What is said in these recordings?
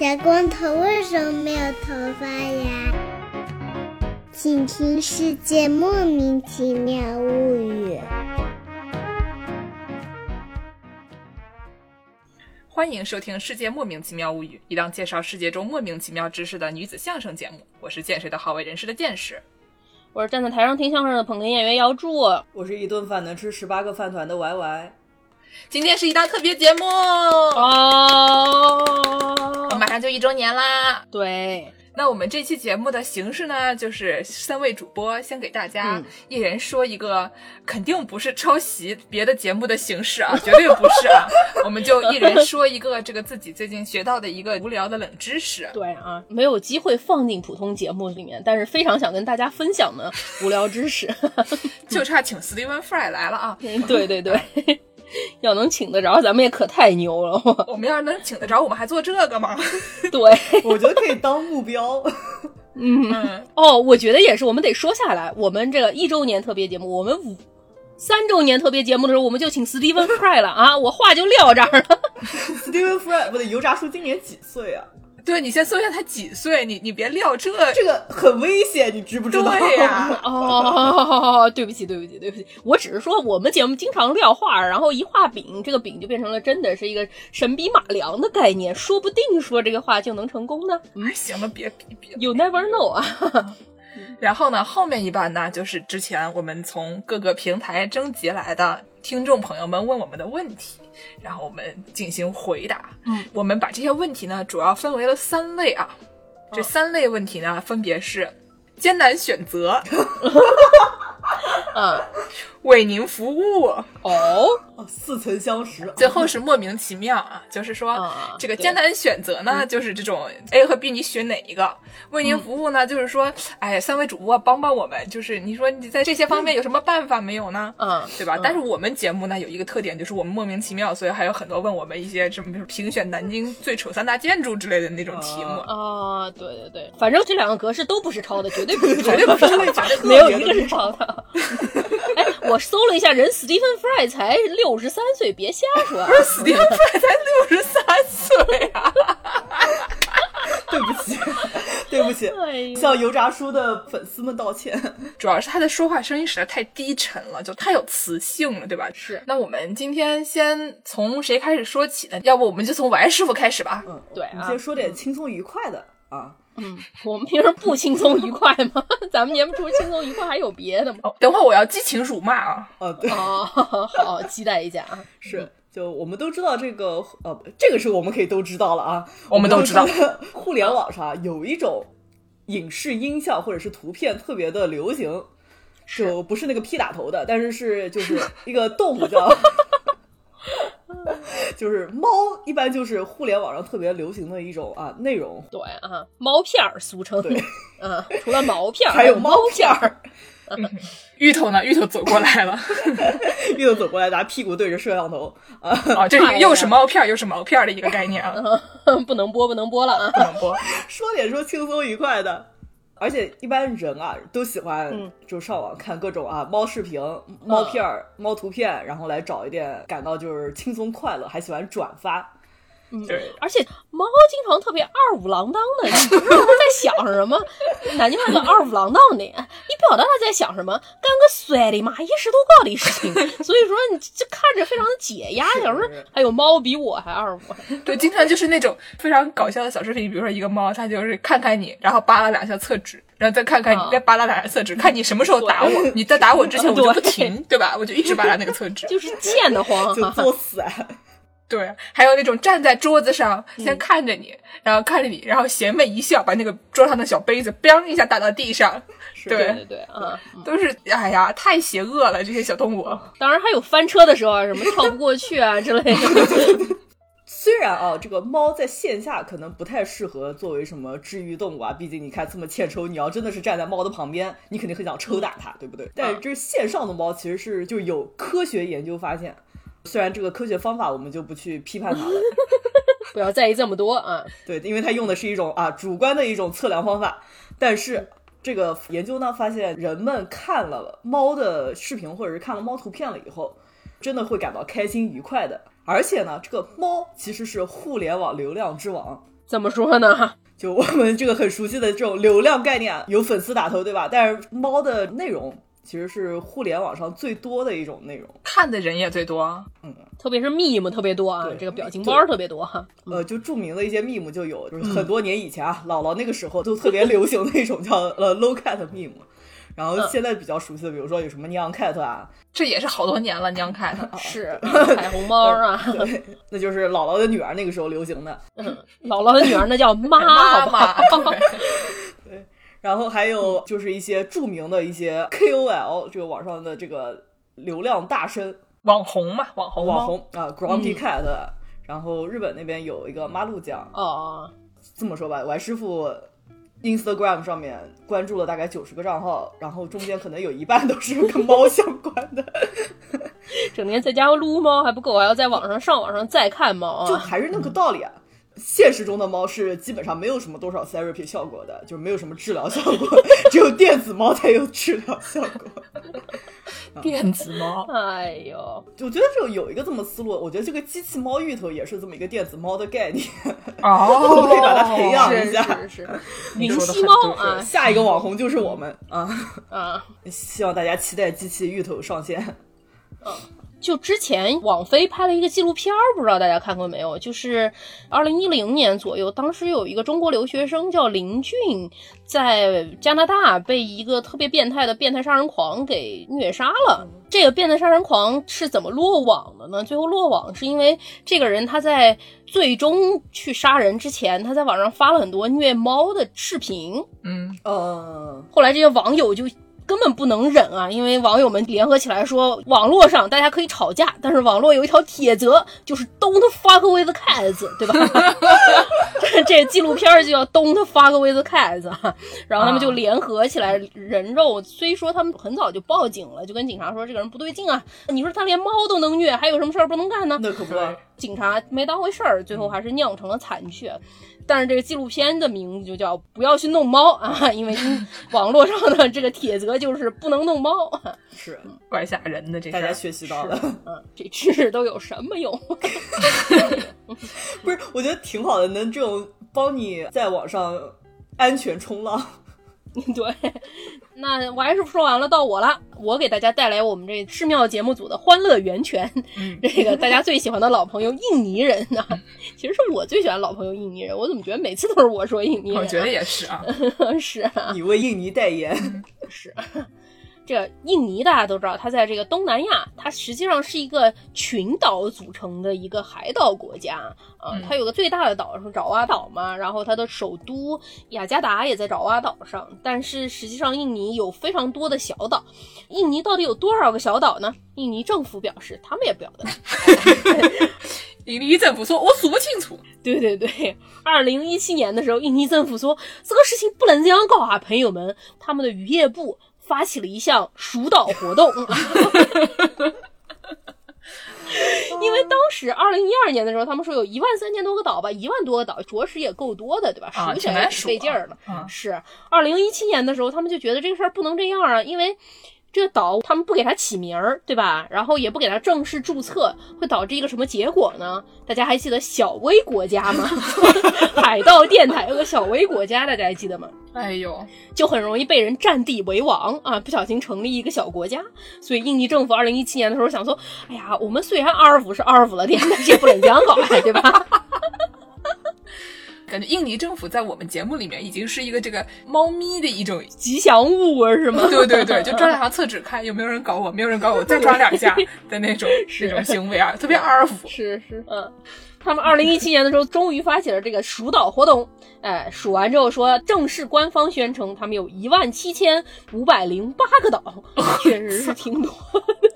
小光头为什么没有头发呀？请听《世界莫名其妙物语》。欢迎收听《世界莫名其妙物语》，一档介绍世界中莫名其妙知识的女子相声节目。我是见谁的好为人师的见识，我是站在台上听相声的捧哏演员姚柱。我是一顿饭能吃十八个饭团的 Y Y。今天是一档特别节目马上就一周年啦。对，那我们这期节目的形式呢，就是三位主播先给大家一人说一个，肯定不是抄袭别的节目的形式啊，绝对不是啊。我们就一人说一个这个自己最近学到的一个无聊的冷知识。对啊，没有机会放进普通节目里面，但是非常想跟大家分享的无聊知识，就差请 Steven Fry 来了啊！对对对。要能请得着，咱们也可太牛了。我们要是能请得着，我们还做这个吗？对，我觉得可以当目标。嗯，哦，我觉得也是。我们得说下来，我们这个一周年特别节目，我们五三周年特别节目的时候，我们就请 Steven Fry 了啊！我话就撂这儿了。Steven Fry，不对，油炸叔今年几岁啊？对你先搜一下他几岁，你你别撂这这个很危险，你知不知道？对呀，哦，对不起，对不起，对不起，我只是说我们节目经常撂话，然后一画饼，这个饼就变成了真的是一个神笔马良的概念，说不定说这个话就能成功呢。嗯，行了，别别别，You never know 啊。然后呢，后面一半呢，就是之前我们从各个平台征集来的听众朋友们问我们的问题。然后我们进行回答。嗯，我们把这些问题呢，主要分为了三类啊。这三类问题呢，分别是艰难选择，嗯，为您服务哦，似曾相识。最后是莫名其妙啊，就是说这个艰难选择呢，就是这种 A 和 B，你选哪一个？为您服务呢，就是说，哎，三位主播帮帮我们，就是你说你在这些方面有什么办法没有呢？嗯，对吧？但是我们节目呢有一个特点，就是我们莫名其妙，所以还有很多问我们一些什么，比如评选南京最丑三大建筑之类的那种题目。啊，对对对，反正这两个格式都不是抄的，绝对不是，绝对不是，没 有一个是抄的。哎，我搜了一下，人 Stephen Fry 才六十三岁，别瞎说。不是 Stephen Fry 才六十三岁啊！对不起，对不起，向油炸叔的粉丝们道歉。主要是他的说话声音实在太低沉了，就太有磁性了，对吧？是。那我们今天先从谁开始说起呢？要不我们就从王师傅开始吧。嗯，对啊，先说点轻松愉快的啊。嗯，我们平时不轻松愉快吗？咱们节目除了轻松愉快还有别的吗？等会儿我要激情辱骂啊！哦，对，哦，好，期待一下啊。是，就我们都知道这个，呃，这个是我们可以都知道了啊。我们都知道，互联网上有一种影视音效或者是图片特别的流行，就不是那个 P 打头的，但是是就是一个动物叫。就是猫，一般就是互联网上特别流行的一种啊内容。对啊，猫片儿俗称。对，嗯，除了毛片儿，还有猫片儿。芋头呢？芋头走过来了，芋头走过来，拿屁股对着摄像头啊！啊，这又是猫片儿又是毛片儿的一个概念啊！不能播，不能播了啊！不能播。说点说轻松愉快的。而且一般人啊都喜欢就上网看各种啊猫视频、猫片儿、猫图片，然后来找一点感到就是轻松快乐，还喜欢转发。嗯，而且猫经常特别二五郎当的，你不知道它在想什么。南京话叫二五郎当的，你不晓得它在想什么，干个摔的嘛，一石头高的事情。所以说你这看着非常的解压。想说还有猫比我还二五，对，经常就是那种非常搞笑的小视频，比如说一个猫，它就是看看你，然后扒拉两下厕纸，然后再看看你，再扒拉两下厕纸，看你什么时候打我。你在打我之前我就不停，对吧？我就一直扒拉那个厕纸，就是贱的慌，就作死。对，还有那种站在桌子上先看着你，然后看着你，然后邪魅一笑，把那个桌上的小杯子 “bang” 一下打到地上。对对对，嗯，都是哎呀，太邪恶了这些小动物。当然还有翻车的时候啊，什么跳不过去啊 之类的。虽然啊，这个猫在线下可能不太适合作为什么治愈动物啊，毕竟你看这么欠抽，你要真的是站在猫的旁边，你肯定很想抽打它，对不对？但是这线上的猫其实是就有科学研究发现。虽然这个科学方法我们就不去批判它了，不要在意这么多啊。对，因为它用的是一种啊主观的一种测量方法。但是这个研究呢，发现人们看了猫的视频或者是看了猫图片了以后，真的会感到开心愉快的。而且呢，这个猫其实是互联网流量之王。怎么说呢？就我们这个很熟悉的这种流量概念，有粉丝打头，对吧？但是猫的内容其实是互联网上最多的一种内容，看的人也最多。嗯，特别是 meme 特别多啊，对这个表情包特别多哈。呃，就著名的一些 meme 就有，就是很多年以前啊，姥姥那个时候就特别流行那种叫呃 low cat meme，然后现在比较熟悉的，比如说有什么 neon cat 啊，这也是好多年了，娘 cat，。是彩虹猫啊，对，那就是姥姥的女儿那个时候流行的。嗯，姥姥的女儿那叫妈，妈好不好？妈，然后还有就是一些著名的一些 KOL，这个网上的这个流量大神网红嘛，网红网红啊，Grumpy Cat，、然后日本那边有一个马路酱，哦，这么说吧，王师傅 Instagram 上面关注了大概九十个账号，然后中间可能有一半都是跟猫相关的，整天在家撸猫还不够，还要在网上上网上再看猫啊。就还是那个道理啊。现实中的猫是基本上没有什么多少 therapy 效果的，就没有什么治疗效果，只有电子猫才有治疗效果。电子猫。哎呦，我觉得就有一个这么思路，我觉得这个机器猫芋头也是这么一个电子猫的概念，哦，可以把它培养一下。是是，你说得灵犀猫很对啊下一个网红就是我们啊！啊！希望大家期待机器芋头上线。就之前网飞拍了一个纪录片儿，不知道大家看过没有？就是二零一零年左右，当时有一个中国留学生叫林俊，在加拿大被一个特别变态的变态杀人狂给虐杀了。这个变态杀人狂是怎么落网的呢？最后落网是因为这个人他在最终去杀人之前，他在网上发了很多虐猫的视频，嗯，呃，后来这些网友就根本不能忍啊，因为网友们联合起来说，网络上大家可以吵架，但是网络有一条铁则，就是 Don't fuck with cats，对吧？这这纪录片儿就叫 Don't fuck with cats，啊然后他们就联合起来人肉。虽说他们很早就报警了，就跟警察说这个人不对劲啊，你说他连猫都能虐，还有什么事儿不能干呢？那可不，警察没当回事儿，最后还是酿成了惨剧。但是这个纪录片的名字就叫“不要去弄猫”啊，因为 网络上的这个帖则就是不能弄猫。是怪吓人的这大家。学习到了。嗯，这知识都有什么用？不是，我觉得挺好的，能这种帮你在网上安全冲浪。对，那我还是说完了，到我了。我给大家带来我们这寺庙节目组的欢乐源泉，这个大家最喜欢的老朋友印尼人啊、其实是我最喜欢老朋友印尼人，我怎么觉得每次都是我说印尼人、啊？我觉得也是啊，是啊，你为印尼代言，是。这个印尼大家都知道，它在这个东南亚，它实际上是一个群岛组成的一个海岛国家啊、嗯它有个最大的岛是爪哇岛嘛，然后它的首都雅加达也在爪哇岛上。但是实际上，印尼有非常多的小岛。印尼到底有多少个小岛呢？印尼政府表示，他们也不晓得。印尼政府说我数不清楚。对对对，二零一七年的时候，印尼政府说这个事情不能这样搞啊，朋友们，他们的渔业部发起了一项数岛活动。因为当时二零一二年的时候，他们说有一万三千多个岛吧，一万多个岛，着实也够多的，对吧？啊数起来也挺挺难数费劲儿的。啊是二零一七年的时候，他们就觉得这个事儿不能这样啊，因为这个岛他们不给它起名儿，对吧？然后也不给它正式注册，会导致一个什么结果呢？大家还记得小微国家吗？海盗电台有个小微国家，大家还记得吗？哎呦，就很容易被人占地为王啊！不小心成立一个小国家，所以印尼政府二零一七年的时候想说，哎呀，我们虽然阿尔府是阿尔府了点，但是也不能这样搞，对吧？感觉印尼政府在我们节目里面已经是一个这个猫咪的一种，吉祥物啊，是吗？对对对，就抓两下厕纸看有没有人搞我，没有人搞我，再抓两下的那种 那种行为啊，特别阿尔法。是是，嗯，他们二零一七年的时候终于发起了这个数岛活动，哎，数完之后说正式官方宣称他们有一万七千五百零八个岛，确实是挺多的。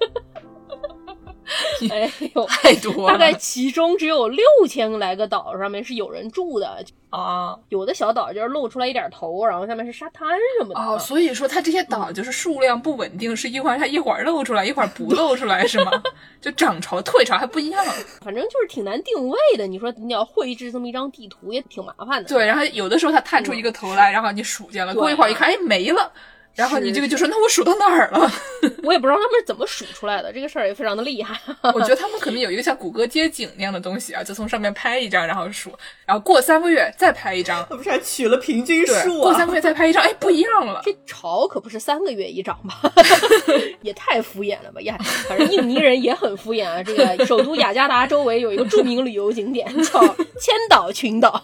哎呦，太多了，大概其中只有六千来个岛上面是有人住的，啊有的小岛就是露出来一点头，然后下面是沙滩什么的。哦，所以说它这些岛就是数量不稳定，是一会儿它一会儿露出来，一会儿不露出来，是吗？就涨潮退潮还不一样。反正就是挺难定位的。你说你要绘制这么一张地图也挺麻烦的。对，然后有的时候它探出一个头来，然后你数见了，过一会儿一看，哎，没了。然后你这个就说那我数到哪儿了？我也不知道他们是怎么数出来的，这个事儿也非常的厉害。我觉得他们可能有一个像谷歌街景那样的东西啊，就从上面拍一张，然后数，然后过三个月再拍一张，他不是还取了平均，数啊？过三个月再拍一张，哎，不一样了。这潮可不是三个月一涨吧？也太敷衍了吧！呀，反正印尼人也很敷衍啊。这个首都雅加达周围有一个著名旅游景点叫千岛群岛，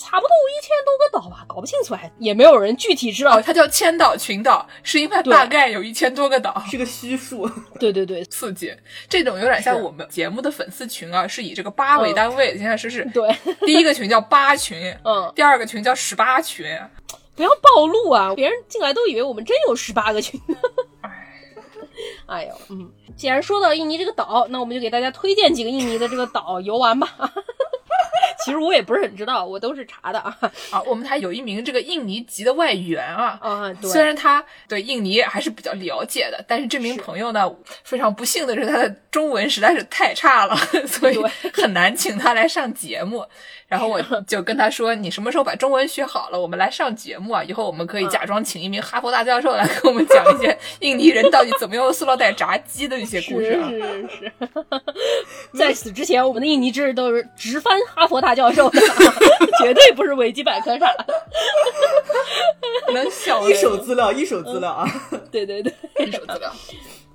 差不多一千多个岛吧，搞不清楚，还也没有人具体知道哦，。它叫千岛群岛，是因为对大概有一千多个岛。是个虚数，对对对刺激，这种有点像我们节目的粉丝群啊，是以这个八为单位。现在是是，对，第一个群叫八群，嗯，第二个群叫十八群。不要暴露啊！别人进来都以为我们真有十八个群呢。哎呦，嗯，既然说到印尼这个岛，那我们就给大家推荐几个印尼的这个岛游玩吧。其实我也不是很知道，我都是查的啊。啊，我们台有一名这个印尼籍的外援啊。啊，对，虽然他对印尼还是比较了解的，但是这名朋友呢，非常不幸的是他的中文实在是太差了，所以很难请他来上节目。然后我就跟他说：“你什么时候把中文学好了，我们来上节目啊？以后我们可以假装请一名哈佛大教授来给我们讲一些 印尼人到底怎么用塑料袋炸鸡的一些故事是啊。是是。在此之前，我们的印尼知识都是直翻哈佛大教授的，绝对不是维基百科上的。能小一手资料，一手资料啊！对对对。一手资料。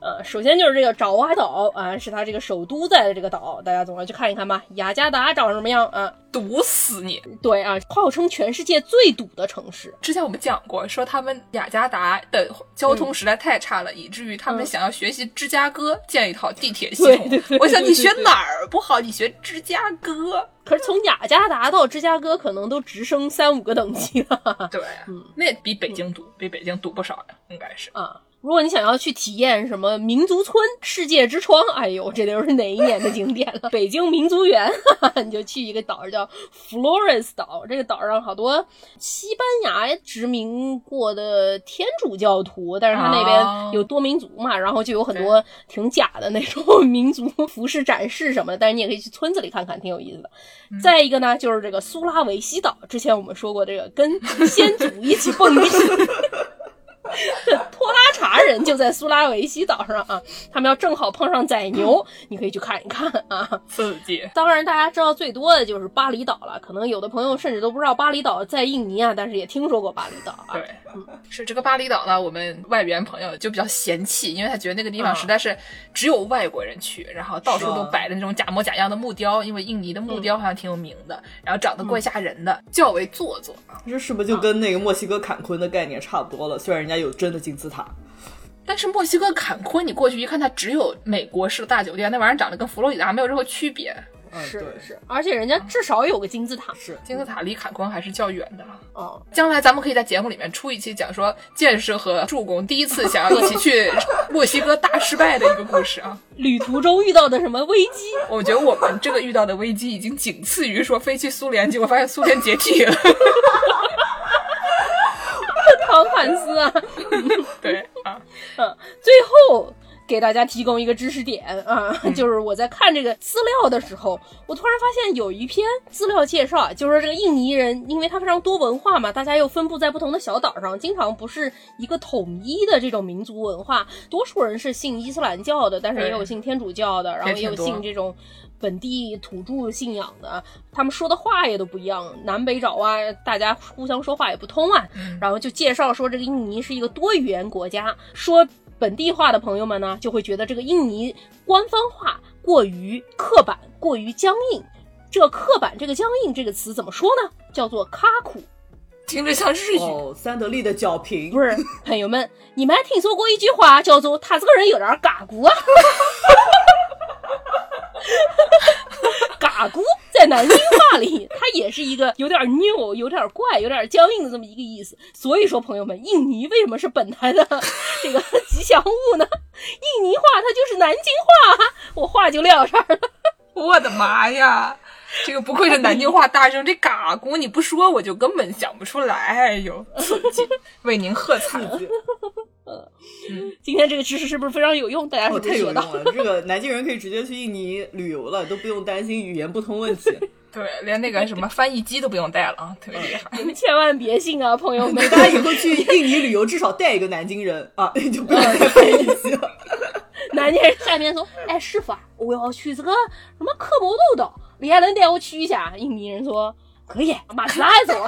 呃，首先就是这个爪哇岛啊，是它这个首都在的这个岛，大家总要去看一看吧。雅加达长什么样啊？堵死你！对啊，号称全世界最堵的城市。之前我们讲过，说他们雅加达的交通实在太差了，以至于他们想要学习芝加哥建一套地铁系统。对对对我想你学哪儿不好？你学芝加哥。可是从雅加达到芝加哥，可能都直升三五个等级了对，那比北京堵，比北京堵不少呀，应该是。啊！如果你想要去体验什么民族村、世界之窗，哎呦，这都是哪一年的景点了？北京民族园，哈哈，你就去一个岛叫 Florence 岛，这个岛上好多西班牙殖民过的天主教徒，但是他那哦边有多民族嘛，然后就有很多挺假的那种民族服饰展示什么的，但是你也可以去村子里看看，挺有意思的。再一个呢，就是这个苏拉维西岛，之前我们说过，这个跟先祖一起蹦迪。拖拉查人就在苏拉维西岛上啊，他们要正好碰上宰牛，你可以去看一看啊。刺激。当然，大家知道最多的就是巴厘岛了，可能有的朋友甚至都不知道巴厘岛在印尼啊，但是也听说过巴厘岛啊。对，是这个巴厘岛呢，我们外援朋友就比较嫌弃，因为他觉得那个地方嗯实在是只有外国人去，然后到处都摆的那种假模假样的木雕，因为印尼的木雕好像挺有名的，然后长得怪吓人的，较为做作啊。这是不是就跟那个墨西哥坎昆的概念差不多了？虽然人家有真的金字塔，但是墨西哥坎昆，你过去一看，它只有美国式的大酒店，那玩意儿长得跟佛罗里达没有任何区别。嗯，是对，是，而且人家至少有个金字塔是金字塔离坎昆还是较远的。哦。将来咱们可以在节目里面出一期讲说建设和助攻第一次想要一起去墨西哥大失败的一个故事啊。旅途中遇到的什么危机？我觉得我们这个遇到的危机已经仅次于说飞去苏联，结果发现苏联解体了。汤汉斯啊，对啊，嗯，最后给大家提供一个知识点啊，就是我在看这个资料的时候，我突然发现有一篇资料介绍啊，就是说这个印尼人，因为他非常多文化嘛，大家又分布在不同的小岛上，经常不是一个统一的这种民族文化，多数人是信伊斯兰教的，但是也有信天主教的，然后也有信这种。本地土著信仰的，他们说的话也都不一样，南北爪哇，大家互相说话也不通啊。然后就介绍说，这个印尼是一个多语言国家，说本地话的朋友们呢，就会觉得这个印尼官方话过于刻板，过于僵硬。这刻板，这个僵硬这个词怎么说呢？叫做卡苦。听着像日语。哦，三得利的脚平不是，朋友们，你们还听说过一句话叫做“他这个人有点嘎咕啊”？嘎咕在南京话里，它也是一个有点拗、有点怪、有点僵硬的这么一个意思。所以说，朋友们，印尼为什么是本台的这个吉祥物呢？印尼话它就是南京话啊，我话就撂这儿了。我的妈呀！这个不愧是南京话大圣，这嘎咕你不说我就根本想不出来。哎呦，刺激！为您喝彩。今天这个知识是不是非常有用？大家是哦，不是学到？太有用了！这个 南京人可以直接去印尼旅游了，都不用担心语言不通问题。对，连那个什么翻译机都不用带了啊，特别厉害。你们千万别信啊，朋友们！大家以后去印尼旅游，至少带一个南京人啊，你就不用带翻译机了。南京人下面说：“哎，师傅啊，我要去这个什么科摩多岛，你还能带我去一下？”印尼人说：“可以，马上来走。”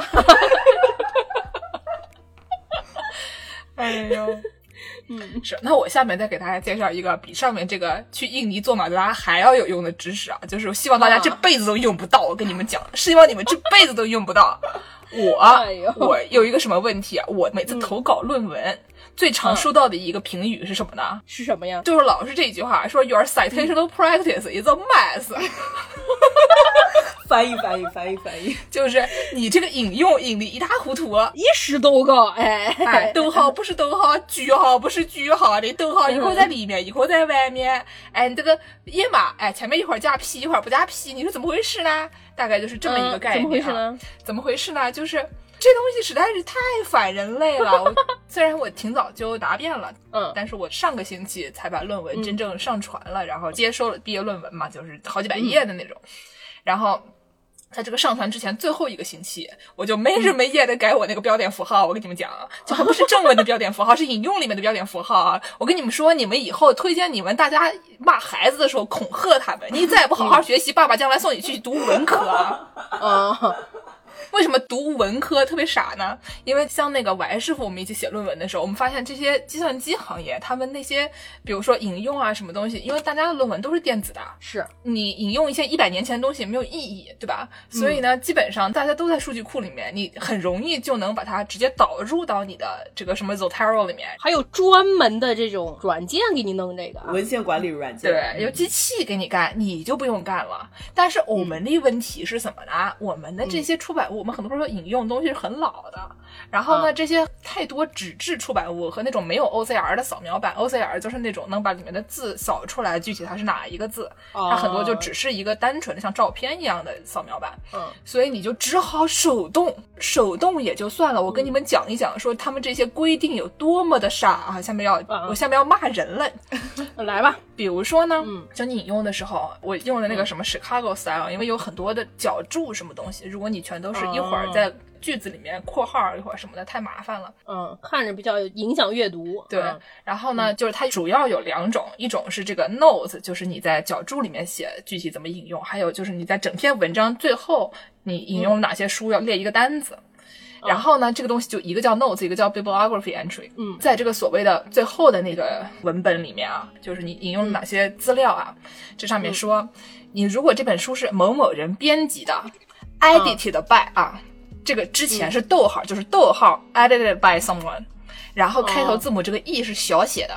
哎呦，嗯，是。那我下面再给大家介绍一个比上面这个去印尼做马德拉还要有用的知识啊，就是希望大家这辈子都用不到。我跟你们讲，是希望你们这辈子都用不到。我我有一个什么问题啊？我每次投稿论文。最常收到的一个评语是什么呢？是什么呀？就是老是这句话，说 Your citational practice is a mess。翻译翻译翻译翻译，就是你这个引用引的一塌糊涂，一时都高，哎哎，逗号不是逗号，句号不是句号的，逗号一会儿在里面，一会儿在外面，哎，你这个页码，哎，前面一会儿加 P，一会儿不加 P，你说怎么回事呢？大概就是这么一个概念。怎么回事呢？怎么回事呢？就是。这东西实在是太反人类了。我 虽然我挺早就答辩了，嗯，但是我上个星期才把论文真正上传了，然后接收了毕业论文嘛，就是好几百页的那种。然后在这个上传之前最后一个星期，我就没日没夜的改我那个标点符号。我跟你们讲，这还不是正文的标点符号，是引用里面的标点符号啊！我跟你们说，你们以后推荐你们大家骂孩子的时候恐吓他们，你再不好好学习，爸爸将来送你去读文科啊！为什么读文科特别傻呢？因为像那个王师傅，我们一起写论文的时候，我们发现这些计算机行业，他们那些比如说引用啊什么东西，因为大家的论文都是电子的，是你引用一些一百年前的东西没有意义，对吧？所以呢，基本上大家都在数据库里面，你很容易就能把它直接导入到你的这个什么 Zotero 里面，还有专门的这种软件给你弄这个文献管理软件，对，有机器给你干，你就不用干了。但是我们的问题是什么呢？我们的这些出版物。我们很多时候引用东西是很老的，然后呢，这些太多纸质出版物和那种没有 OCR 的扫描版，OCR 就是那种能把里面的字扫出来，具体它是哪一个字，它很多就只是一个单纯的像照片一样的扫描版，嗯，所以你就只好手动，手动也就算了。我跟你们讲一讲，说他们这些规定有多么的傻啊！下面要我下面要骂人了，来吧。比如说呢，就你引用的时候，我用的那个什么 Chicago style，因为有很多的脚注什么东西，如果你全都是。一会儿在句子里面括号，一会儿什么的，太麻烦了。嗯，看着比较影响阅读。对，然后呢，就是它主要有两种，一种是这个 notes，就是你在脚注里面写具体怎么引用；还有就是你在整篇文章最后你引用了哪些书，要列一个单子。然后呢，这个东西就一个叫 notes，一个叫 bibliography entry。嗯，在这个所谓的最后的那个文本里面啊，就是你引用了哪些资料啊？这上面说，你如果这本书是某某人编辑的。edited by 啊，这个之前是逗号，就是逗号 edited by someone，然后开头字母这个 e 是小写的。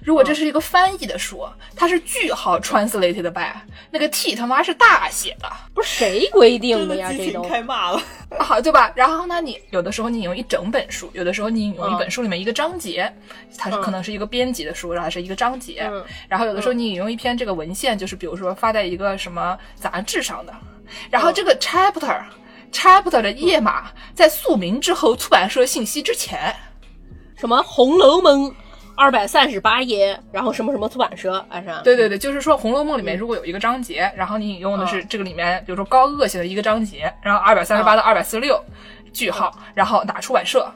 如果这是一个翻译的书，它是句号 translated by，那个 t 他妈是大写的。不是谁规定的呀？这种开骂了，好对吧？然后呢，你有的时候你引用一整本书，有的时候你引用一本书里面一个章节，它是可能是一个编辑的书，然后是一个章节。然后有的时候你引用一篇这个文献，就是比如说发在一个什么杂志上的。然后这个 chapter，chapter 的页码在宿名之后，出版社信息之前，什么《红楼梦》二百三十八页，然后什么什么出版社，啊是？对对对，就是说《红楼梦》里面如果有一个章节，然后你引用的是这个里面，比如说高鹗写的一个章节，然后二百三十八到二百四十六，句号，然后哪出版社？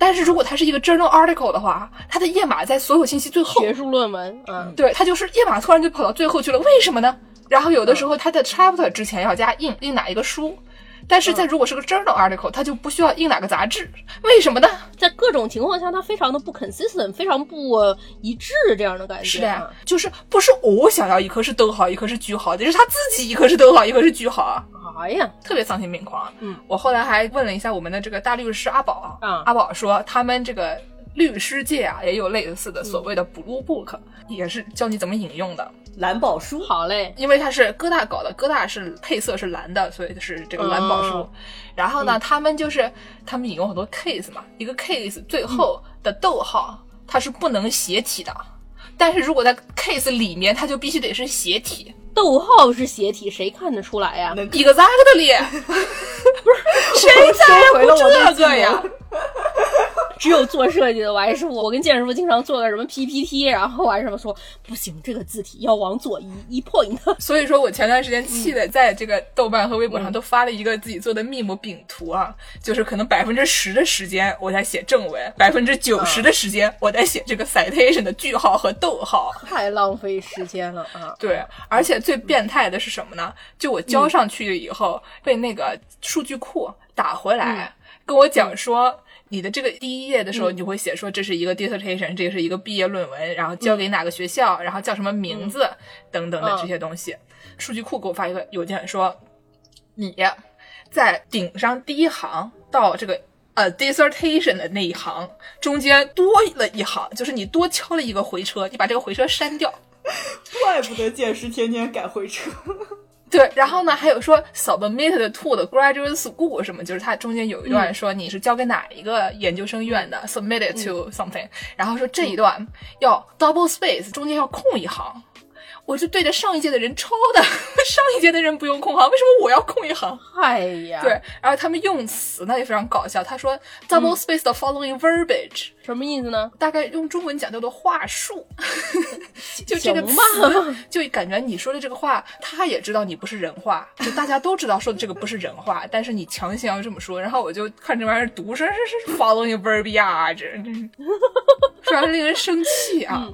但是如果它是一个 journal article 的话，它的页码在所有信息最后。学术论文，嗯，对，它就是页码突然就跑到最后去了，为什么呢？然后有的时候它的 chapter 之前要加 in in 哪一个书，但是在如果是个 journal article，它就不需要印哪个杂志，为什么呢？在各种情况下，它非常的不 consistent，非常不一致，这样的感觉。是的，就是不是我想要一颗是逗号，一颗是句号，就是他自己一颗是逗号，一颗是句号。哎呀，特别丧心病狂。嗯，我后来还问了一下我们的这个大律师阿宝，嗯，阿宝说他们这个律师界啊也有类似的所谓的 blue book，也是教你怎么引用的。蓝宝书，好嘞，因为它是哥大搞的，哥大是配色是蓝的，所以是这个蓝宝书。然后呢，他们就是他们引用很多 case 嘛，一个 case 最后的逗号它是不能斜体的，但是如果在 case 里面，它就必须得是斜体。逗号是斜体，谁看得出来呀？？Exactly，？不是谁在乎这个呀？只有做设计的王师傅，我跟建师傅经常做个什么 PPT，然后王师傅说不行，这个字体要往左移一 point。所以说我前段时间气的，在这个豆瓣和微博上都发了一个自己做的 meme 饼图啊，就是可能百分之十的时间我在写正文，百分之九十的时间我在写这个 citation 的句号和逗号，太浪费时间了啊！对，而且最变态的是什么呢？就我交上去以后，被那个数据库打回来，跟我讲说。你的这个第一页的时候，你就会写说这是一个 dissertation，这是一个毕业论文，然后交给哪个学校，然后叫什么名字等等的这些东西。数据库给我发一个邮件说，你在顶上第一行到这个呃 dissertation 的那一行中间多了一行，就是你多敲了一个回车，你把这个回车删掉。怪不得剑师天天改回车。对，然后呢，还有说 submitted to 的 graduate school 什么，就是它中间有一段说你是交给哪一个研究生院的，submitted to something，然后说这一段要 double space，中间要空一行。我就对着上一届的人抄的，上一届的人不用空行，为什么我要空一行？哎呀，对，然后他们用词呢也非常搞笑，他说 double space the following verbiage，什么意思呢？大概用中文讲叫做话术，就这个词，就感觉你说的这个话，他也知道你不是人话，就大家都知道说的这个不是人话，但是你强行要这么说，然后我就看这玩意儿读，说是是 following verbiage，非常令人生气啊。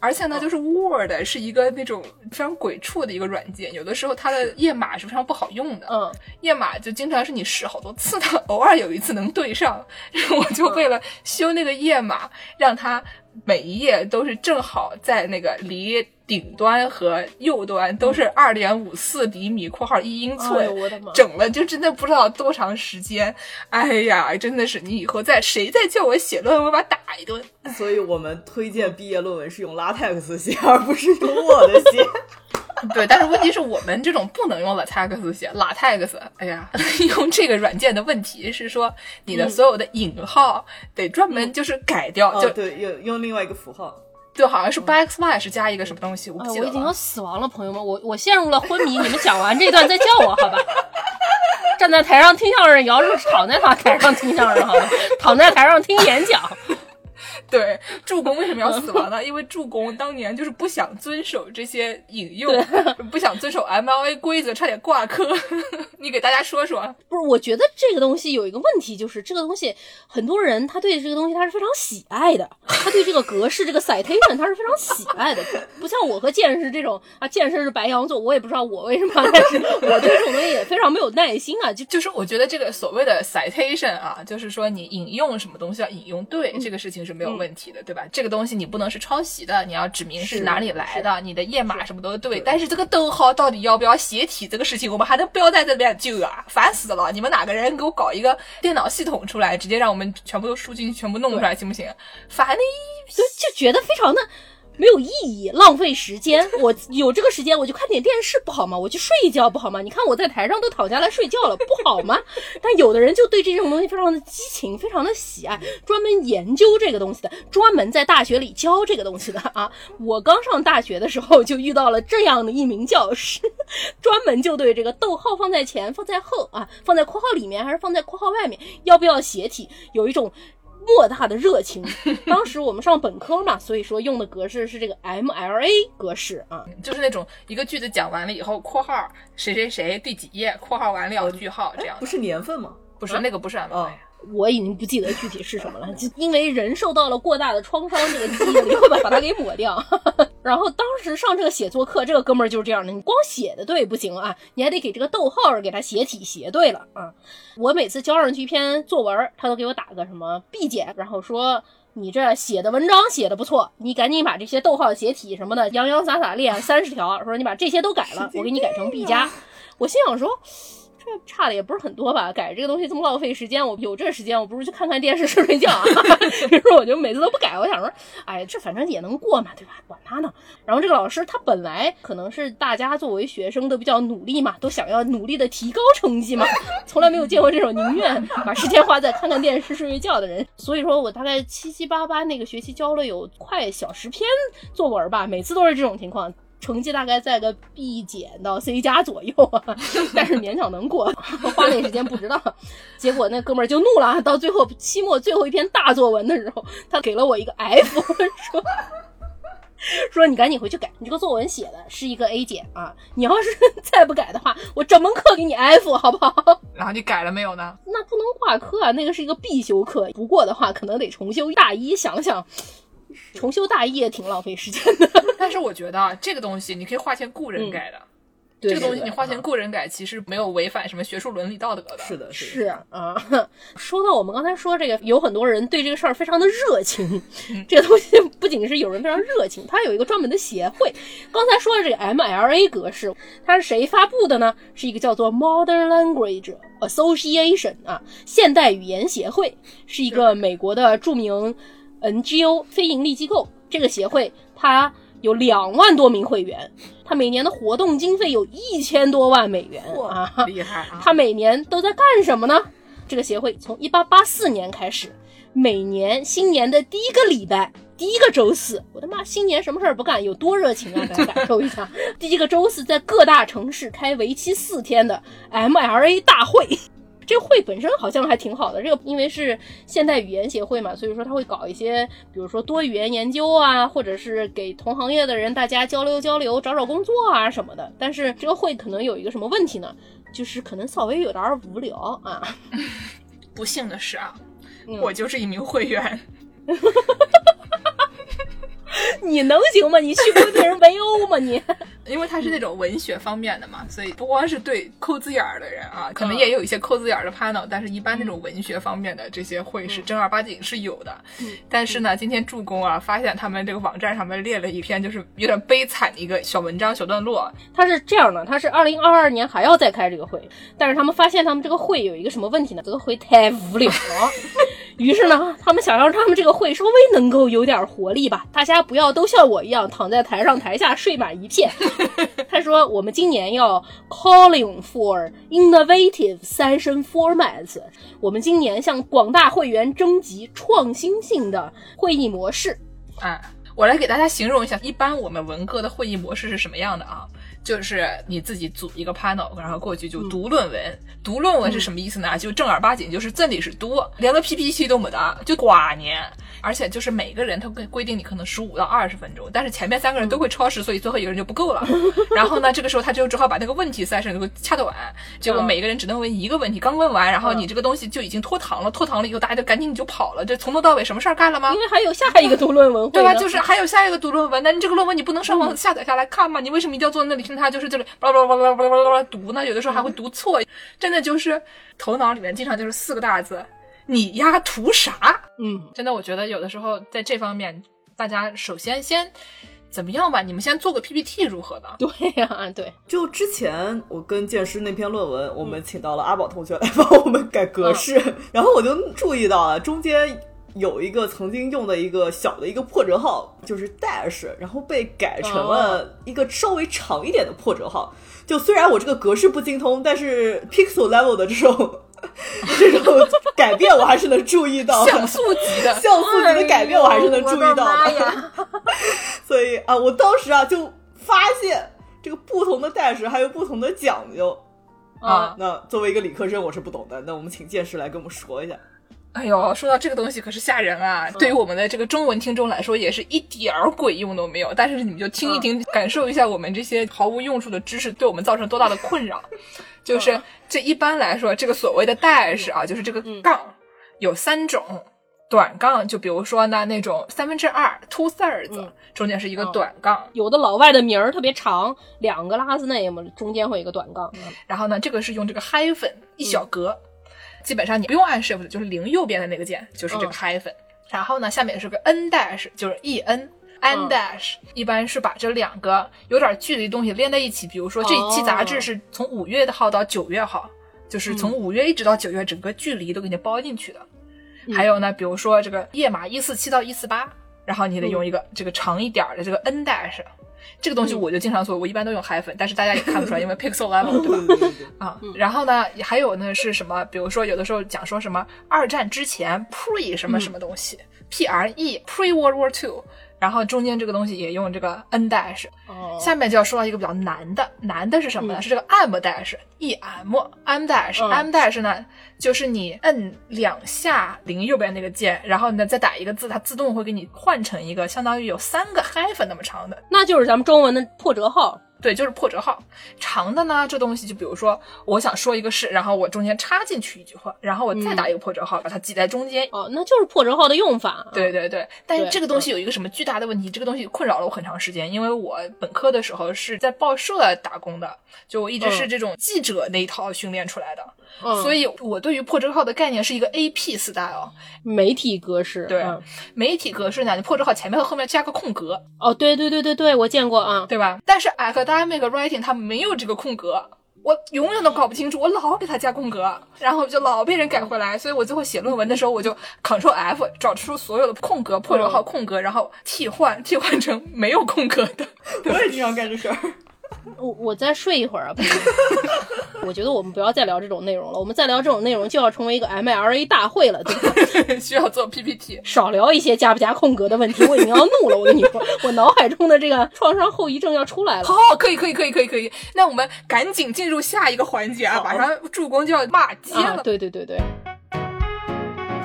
而且呢，就是 Word 是一个那种非常鬼畜的一个软件，有的时候它的页码是非常不好用的。嗯，页码就经常是你试好多次的，偶尔有一次能对上。然 后我就为了修那个页码，让它每一页都是正好在那个离。顶端和右端都是二点五四厘米（括号一英寸），整了就真的不知道多长时间。哎呀，真的是你以后再谁再叫我写论文，我把打一顿。所以我们推荐毕业论文是用 LaTeX 写，而不是用 Word 写。对，但是问题是我们这种不能用 LaTeX 写，LaTeX。哎呀，用这个软件的问题是说，你的所有的引号得专门就是改掉，就对，用用另外一个符号。就好像是 backspace 是加一个什么东西，我我已经要死亡了，朋友们，我我陷入了昏迷，你们讲完这段再叫我好吧？站在台上听相声，姚是躺在他台上听相声好吧？躺在台上听演讲。对，助攻为什么要死亡呢？因为助攻当年就是不想遵守这些引用，不想遵守 MLA 规则，差点挂科。你给大家说说。不是，我觉得这个东西有一个问题，就是这个东西很多人他对这个东西他是非常喜爱的，他对这个格式这个 citation 他是非常喜爱的，不像我和剑士这种啊，剑士是白羊座，我也不知道我为什么，但是我对这种东西也非常没有耐心啊。就 就是我觉得这个所谓的 citation 啊，就是说你引用什么东西要引用对，这个事情是没有。问题的对吧？这个东西你不能是抄袭的，你要指明是哪里来的，你的页码什么都对。但是这个逗号到底要不要斜体这个事情，我们还能不要在这边就啊？烦死了！你们哪个人给我搞一个电脑系统出来，直接让我们全部都输进去，全部弄出来，行不行？烦的，就就觉得非常的。没有意义，浪费时间。我有这个时间，我就看点电视不好吗？我去睡一觉不好吗？你看我在台上都躺下来睡觉了，不好吗？但有的人就对这种东西非常的激情，非常的喜爱，专门研究这个东西的，专门在大学里教这个东西的啊。我刚上大学的时候就遇到了这样的一名教师，专门就对这个逗号放在前，放在后啊，放在括号里面还是放在括号外面，要不要斜体，有一种。莫大的热情，当时我们上本科嘛，所以说用的格式是这个 MLA 格式啊，就是那种一个句子讲完了以后，括号谁谁谁第几页，括号完了要句号这样。不是年份吗？不是那个不是 MLA。我已经不记得具体是什么了，就因为人受到了过大的创伤，这个记忆力会把把它给抹掉。然后当时上这个写作课，这个哥们儿就是这样的，你光写的对不行啊，你还得给这个逗号给他写体写对了啊。我每次交上去一篇作文，他都给我打个什么 B 减，然后说你这写的文章写的不错，你赶紧把这些逗号写体什么的洋洋洒洒列三十条，说你把这些都改了，我给你改成 B 加。我心想说。差的也不是很多吧？改这个东西这么浪费时间，我有这时间，我不如去看看电视、睡睡觉啊。于是我就每次都不改，我想说，哎，这反正也能过嘛，对吧？管他呢。然后这个老师他本来可能是大家作为学生都比较努力嘛，都想要努力的提高成绩嘛，从来没有见过这种宁愿把时间花在看看电视、睡睡觉的人。所以说我大概七七八八那个学期交了有快小十篇作文吧，每次都是这种情况。成绩大概在个 B 减到 C 加左右啊，但是勉强能过，花那时间不知道。结果那哥们儿就怒了，到最后期末最后一篇大作文的时候，他给了我一个 F，说。说你赶紧回去改，你这个作文写的是一个 A 减啊！你要是 再不改的话，我整门课给你 F，好不好？然后你改了没有呢？那不能挂科啊，那个是一个必修课，不过的话可能得重修大一。想想，重修大业也挺浪费时间的。但是我觉得这个东西你可以花钱雇人改的。这个东西你花钱雇人改，其实没有违反什么学术伦理道德的。是的，是啊。说到我们刚才说这个，有很多人对这个事儿非常的热情。这个东西不仅是有人非常热情，它有一个专门的协会。刚才说的这个 MLA 格式，它是谁发布的呢？是一个叫做 Modern Language Association 啊，现代语言协会，是一个美国的著名 NGO 非盈利机构。这个协会它有两万多名会员。它每年的活动经费有一千多万美元啊，厉害啊！它每年都在干什么呢？这个协会从一八八四年开始，每年新年的第一个礼拜，第一个周四，我的妈，新年什么事儿不干，有多热情啊！大家感受一下，第一个周四在各大城市开为期四天的 MLA 大会。这个会本身好像还挺好的，这个因为是现代语言协会嘛，所以说他会搞一些，比如说多语言研究啊，或者是给同行业的人大家交流交流，找找工作啊什么的。但是这个会可能有一个什么问题呢？就是可能稍微有点无聊啊。不幸的是啊，我就是一名会员。你能行吗？你去跟别人围殴吗？你？因为他是那种文学方面的嘛，所以不光是对抠字眼儿的人啊，可能也有一些抠字眼儿的 panel，但是一般那种文学方面的这些会是正儿八经是有的。但是呢，今天助攻啊，发现他们这个网站上面列了一篇就是有点悲惨的一个小文章、小段落。他是这样的，他是二零二二年还要再开这个会，但是他们发现他们这个会有一个什么问题呢？这个会太无聊了。于是呢，他们想让他们这个会稍微能够有点活力吧，大家不要都像我一样躺在台上台下睡满一片。他说，我们今年要 calling for innovative session formats，我们今年向广大会员征集创新性的会议模式。啊，我来给大家形容一下，一般我们文科的会议模式是什么样的啊？就是你自己组一个 panel，然后过去就读论文。读论文是什么意思呢？就正儿八经就是这里是读，连个 PPT 都没得，就挂念。而且就是每个人他规规定你可能十五到二十分钟，但是前面三个人都会超时，所以最后一个人就不够了。然后呢，这个时候他就只好把那个问题塞上，给掐短。结果每个人只能问一个问题，刚问完，然后你这个东西就已经拖堂了。拖堂了以后，大家就赶紧你就跑了。这从头到尾什么事儿干了吗？因为还有下一个读论文，对吧？就是还有下一个读论？文，那你这个论文你不能上网下载下来看吗？你为什么一定要坐在那里听他就是这里巴拉巴拉巴拉巴拉巴拉读呢？有的时候还会读错，真的就是头脑里面经常就是四个大字。你丫图啥？嗯，真的，我觉得有的时候在这方面，大家首先先怎么样吧？你们先做个 PPT 如何的？对呀，对。就之前我跟剑师那篇论文，我们请到了阿宝同学来 帮我们改格式，然后我就注意到了中间有一个曾经用的一个小的一个破折号，就是 dash，然后被改成了一个稍微长一点的破折号。就虽然我这个格式不精通，但是 pixel level 的这种。这种改变我还是能注意到，像素级的像素级的改变我还是能注意到的。所以啊，我当时啊就发现这个不同的代式还有不同的讲究啊。那作为一个理科生，我是不懂的。那我们请剑师来跟我们说一下。哎呦，说到这个东西可是吓人啊！对于我们的这个中文听众来说，也是一点儿鬼用都没有。但是你们就听一听，感受一下我们这些毫无用处的知识对我们造成多大的困扰。就是这一般来说，这个所谓的 dash 啊，就是这个杠有三种，短杠就比如说呢那种三分之二 two thirds，中间是一个短杠。有的老外的名儿特别长，两个 last name 中间会有一个短杠。然后呢，这个是用这个 hyphen 一小格。基本上你不用按 shift，就是零右边的那个键，就是这个 hyphen。然后呢，下面是个 n dash，就是 e n n dash，一般是把这两个有点距离的东西连在一起。比如说这一期杂志是从五月的号到九月号，就是从五月一直到九月，整个距离都给你包进去的。还有呢，比如说这个页码一四七到一四八，然后你得用一个这个长一点的这个 n dash。这个东西我就经常做，我一般都用 hyphen，但是大家也看不出来，因为 pixel level 对吧？啊，然后呢，还有呢是什么？比如说有的时候讲说什么二战之前 pre 什么什么东西，P R E pre World War Two，然后中间这个东西也用这个 n dash。哦，下面就要说到一个比较难的，难的是什么呢？嗯是这个 m dash e m m dash、嗯 m dash 呢，就是你摁两下零右边那个键，然后呢再打一个字，它自动会给你换成一个相当于有三个 hyphen 那么长的。那就是咱们中文的破折号。对，就是破折号。长的呢，这东西就比如说，我想说一个事，然后我中间插进去一句话，然后我再打一个破折号，把它挤在中间。哦，那就是破折号的用法。对对对，但是这个东西有一个什么巨大的问题？这个东西困扰了我很长时间，因为我本科的时候是在报社打工的，就我一直是这种记者那一套训练出来的，嗯，所以我对于破折号的概念是一个 AP style 媒体格式。对嗯媒体格式呢，你破折号前面和后面加个空格，哦，对对对对对，我见过啊。对吧？但是 academic writing 它没有这个空格。我永远都搞不清楚，我老给它加空格，然后就老被人改回来，所以我最后写论文的时候，我就 Ctrl F 找出所有的空格、破折号、空格，然后替换替换成没有空格的。我也经常干这事儿。我我再睡一会儿啊！不 我觉得我们不要再聊这种内容了，我们再聊这种内容就要成为一个 MLA 大会了，对吧？需要做 PPT。少聊一些加不加空格的问题，我已经要怒了。我跟你说，我脑海中的这个创伤后遗症要出来了。好，可以，可以，可以，可以，可以。那我们赶紧进入下一个环节啊！马上助攻就要骂街啊，了。对对对对，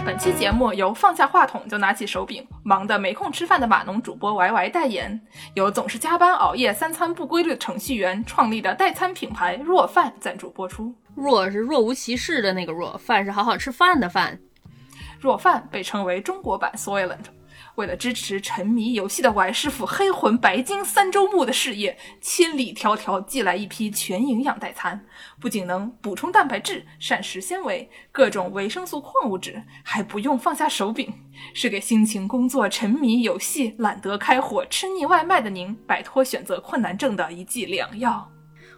本期节目由放下话筒就拿起手柄，忙得没空吃饭的码农主播 Y Y 代言，由总是加班熬夜、三餐不规律的程序员创立的代餐品牌若饭赞助播出。若是若无其事的那个若，饭是好好吃饭的饭。若饭被称为中国版 Soylent。为了支持沉迷游戏的 Y 师傅黑魂白金三周目的事业，千里迢迢寄来一批全营养代餐，不仅能补充蛋白质、膳食纤维、各种维生素、矿物质，还不用放下手柄，是给辛勤工作、沉迷游戏、懒得开火、吃腻外卖的您摆脱选择困难症的一剂良药。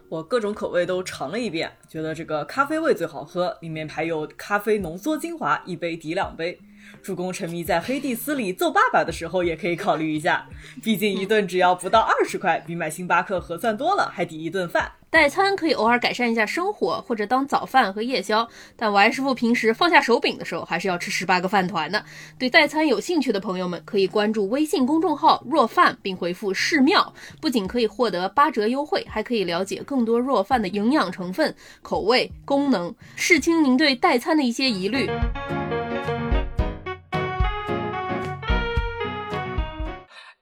我各种口味都尝了一遍，觉得这个咖啡味最好喝，里面还有咖啡浓缩精华，一杯抵两杯。助攻沉迷在黑蒂斯里揍爸爸的时候，也可以考虑一下，毕竟一顿只要不到二十块，比买星巴克合算多了，还抵一顿饭。代餐可以偶尔改善一下生活，或者当早饭和夜宵。但王师傅平时放下手柄的时候，还是要吃十八个饭团的。对代餐有兴趣的朋友们，可以关注微信公众号“若饭”，并回复“寺庙”，不仅可以获得八折优惠，还可以了解更多若饭的营养成分、口味、功能，视清您对代餐的一些疑虑。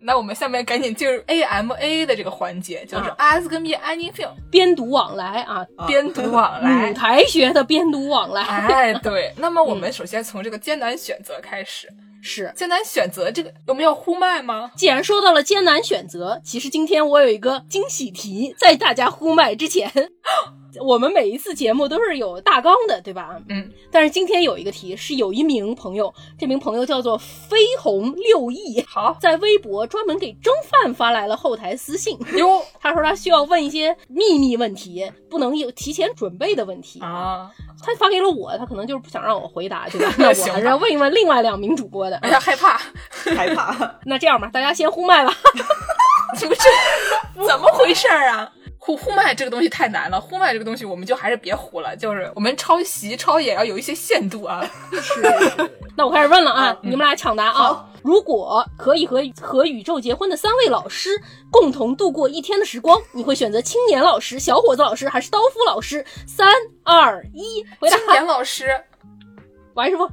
那我们下面赶紧进入 AMA 的这个环节，就是啊 Ask Me Anything，编读往来啊，编读往来舞。台学的编读往来、哎，对，那么我们首先从这个艰难选择开始。是。艰难选择这个，我们要呼麦吗？既然说到了艰难选择，其实今天我有一个惊喜题，在大家呼麦之前，我们每一次节目都是有大纲的，对吧？嗯，但是今天有一个题，是有一名朋友，这名朋友叫做飞鸿六亿，好在微博专门给蒸饭发来了后台私信，哟他说他需要问一些秘密问题，不能有提前准备的问题。啊！他发给了我，他可能就是不想让我回答，对吧？那我还是要问一问另外两名主播的。哎呀，害怕，害怕。那这样吧，大家先呼麦吧。你们这怎么回事儿啊？呼呼麦这个东西太难了，呼麦这个东西我们就还是别呼了，就是我们抄袭抄也要有一些限度啊。是那我开始问了啊，你们俩抢答啊。如果可以和和宇宙结婚的三位老师共同度过一天的时光，你会选择青年老师、小伙子老师还是刀夫老师？三二一，回答青。年老师，王师傅，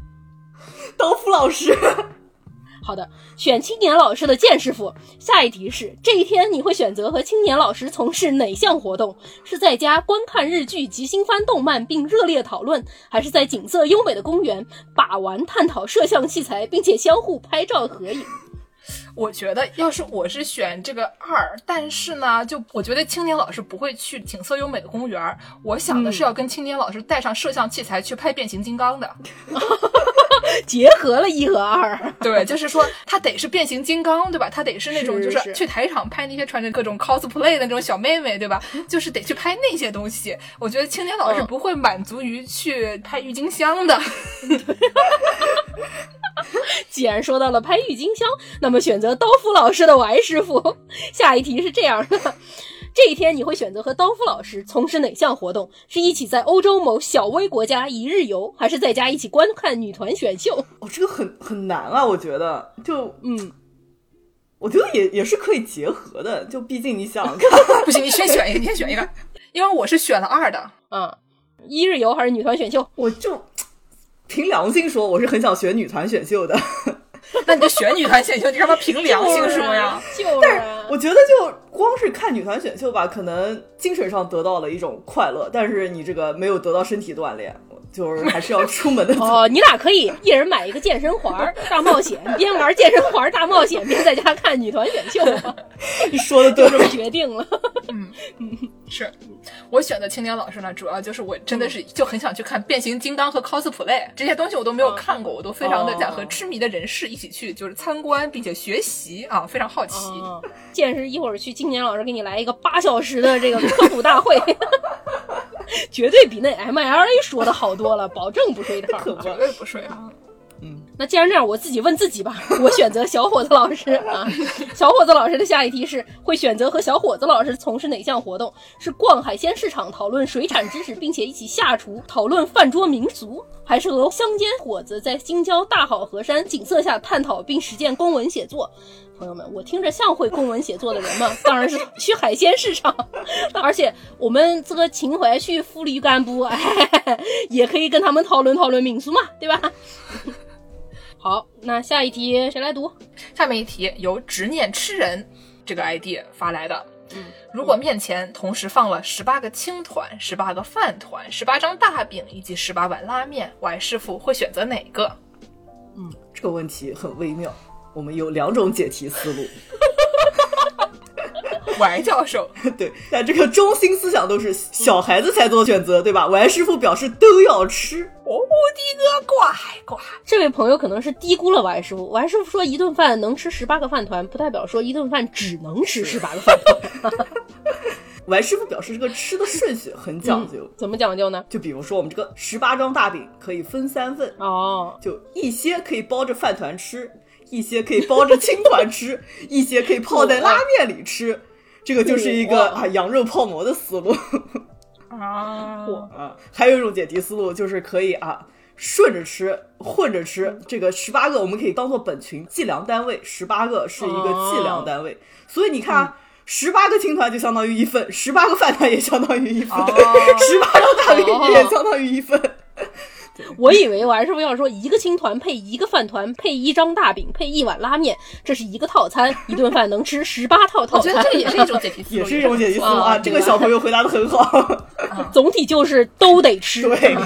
刀夫老师，好的，选青年老师的剑师傅。下一题是：这一天你会选择和青年老师从事哪项活动？是在家观看日剧及新番动漫并热烈讨论，还是在景色优美的公园把玩探讨摄像器材，并且相互拍照合影？我觉得要是我是选这个二，但是呢，就我觉得青年老师不会去景色优美的公园儿，我想的是要跟青年老师带上摄像器材去拍变形金刚的。结合了一和二。对，就是说他得是变形金刚，对吧？他得是那种就是是去台场拍那些穿着各种 cosplay 的那种小妹妹，对吧？就是得去拍那些东西。我觉得青年老师嗯不会满足于去拍郁金香的。既然说到了拍郁金香，那么选择刀夫老师的王师傅。下一题是这样的：这一天你会选择和刀夫老师从事哪项活动？是一起在欧洲某小微国家一日游，还是在家一起观看女团选秀？哦，这个很很难啊，我觉得就嗯，我觉得也也是可以结合的，就毕竟你想想 看，不行，你先选一个，你先选一个，因为我是选了二的。嗯，一日游还是女团选秀？我就凭良心说，我是很想选女团选秀的。那你就选女团选秀，你干嘛凭良心说呀？就是啊，我觉得就光是看女团选秀吧，可能精神上得到了一种快乐，但是你这个没有得到身体锻炼。就是还是要出门的 哦，你俩可以一人买一个健身环大冒险，边玩健身环大冒险，边在家看女团选秀。你说的对，这么决定了。嗯嗯，是我选的青年老师呢，主要就是我真的是就很想去看变形金刚和 cosplay 这些东西，我都没有看过，我都非常的想和痴迷的人士一起去，就是参观并且学习啊，非常好奇。见识一会儿去青年老师给你来一个八小时的这个科普大会。绝对比那 M L A 说的好多了，保证不睡套，绝对不睡啊。嗯，那既然这样，我自己问自己吧。我选择小伙子老师 啊。小伙子老师的下一题是：会选择和小伙子老师从事哪项活动？是逛海鲜市场讨论水产知识，并且一起下厨讨论饭桌民俗，还是和乡间伙子在京郊大好河山景色下探讨并实践公文写作？朋友们，我听着像会公文写作的人吗？当然是 去海鲜市场。而且我们这个秦淮区妇女干部，哎，也可以跟他们讨论讨论民俗嘛，对吧？好，那下一题谁来读？下面一题由执念吃人这个 ID 发来的。嗯，如果面前同时放了十八个青团、十八个饭团、十八张大饼以及十八碗拉面，Y 师傅会选择哪个？嗯，这个问题很微妙，我们有两种解题思路。Y 教授，对，但这个中心思想都是小孩子才做选择，对吧？Y 师傅表示都要吃。哦，的个乖乖！这位朋友可能是低估了 Y 师傅。Y 师傅说一顿饭能吃十八个饭团，不代表说一顿饭只能吃十八个饭团。Y 师傅表示这个吃的顺序很讲究，怎么讲究呢？就比如说我们这个十八张大饼可以分三份哦，就一些可以包着饭团吃，一些可以包着青团 吃，一些可以泡在拉面里吃。这个就是一个啊羊肉泡馍的思路啊 啊，还有一种解题思路就是可以啊顺着吃混着吃。这个十八个我们可以当做本群计量单位，十八个是一个计量单位。所以你看啊，十八个青团就相当于一份，十八个饭团也相当于一份，十八张大饼也相当于一份。我以为我还是不要说一个青团配一个饭团配一张大饼配一碗拉面，这是一个套餐，一顿饭能吃 十八套套餐。我觉得这也是一种解题思路，也是一种解题思路啊！这个小朋友回答的很好。总体就是都得吃。对。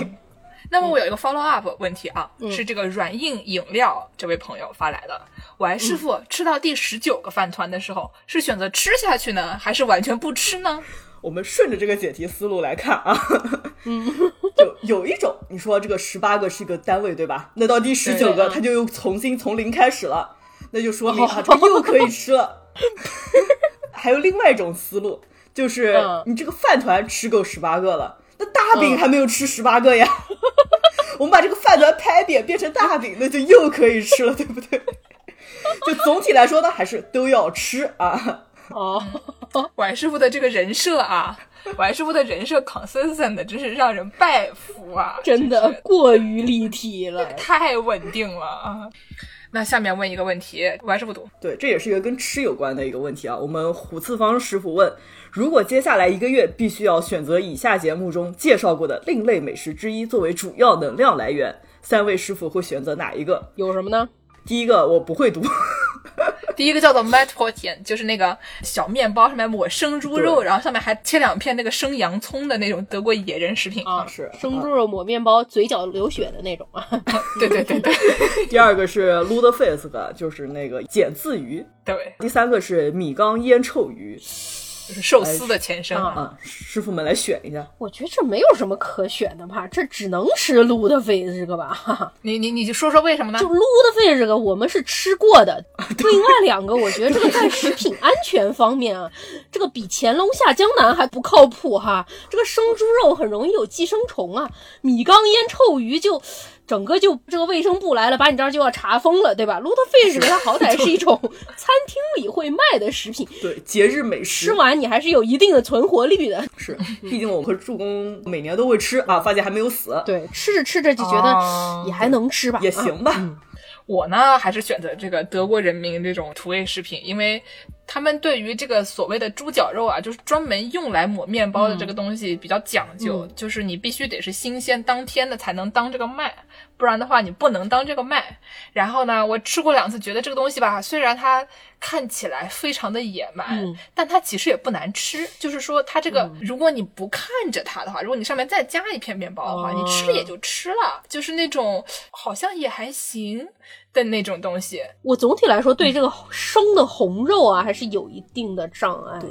那么我有一个 follow up 问题啊，是这个软硬饮料这位朋友发来的。喂，师傅，吃到第十九个饭团的时候，是选择吃下去呢，还是完全不吃呢？我们顺着这个解题思路来看啊，嗯，就有一种，你说这个十八个是一个单位，对吧？那到第十九个，他就又重新从零开始了，那就说好啊，这个又可以吃了。还有另外一种思路，就是你这个饭团吃够十八个了，那大饼还没有吃十八个呀。我们把这个饭团拍扁变成大饼，那就又可以吃了，对不对？就总体来说呢，还是都要吃啊。哦，婉师傅的这个人设啊，婉师傅的人设 consistent 真是让人拜服啊！真的过于立体了，太稳定了啊！那下面问一个问题，婉师傅读。对，这也是一个跟吃有关的一个问题啊。我们虎次方师傅问：如果接下来一个月必须要选择以下节目中介绍过的另类美食之一作为主要能量来源，三位师傅会选择哪一个？有什么呢？第一个我不会读。第一个叫做 Mat Potian，就是那个小面包上面抹生猪肉，然后上面还切两片那个生洋葱的那种德国野人食品啊，是生猪肉抹面包，嘴角流血的那种啊。对对对对。第二个是 Ludafisk，就是那个碱渍鱼。对。第三个是米缸腌臭鱼。就是寿司的前身啊！师傅们来选一下，我觉得这没有什么可选的吧，这只能吃卤的费这个吧。你你你就说说为什么呢？就卤的费这个，我们是吃过的。另外两个，我觉得这个在食品安全方面啊，这个比乾隆下江南还不靠谱哈。这个生猪肉很容易有寄生虫啊，米缸腌臭鱼就。整个就这个卫生部来了，把你这儿就要查封了，对吧 l u t e Fish 它好歹是一种 餐厅里会卖的食品，对节日美食，吃完你还是有一定的存活率的。是，毕竟我和助攻每年都会吃啊，发现还没有死。对，吃着吃着就觉得也还能吃吧，也行吧。我呢，还是选择这个德国人民这种土味食品，因为他们对于这个所谓的猪脚肉啊，就是专门用来抹面包的这个东西比较讲究，就是你必须得是新鲜当天的才能当这个卖，不然的话你不能当这个卖。然后呢，我吃过两次，觉得这个东西吧，虽然它看起来非常的野蛮，但它其实也不难吃。就是说，它这个如果你不看着它的话，如果你上面再加一片面包的话，你吃了也就吃了，就是那种好像也还行的那种东西。我总体来说对这个生的红肉啊，还是有一定的障碍的。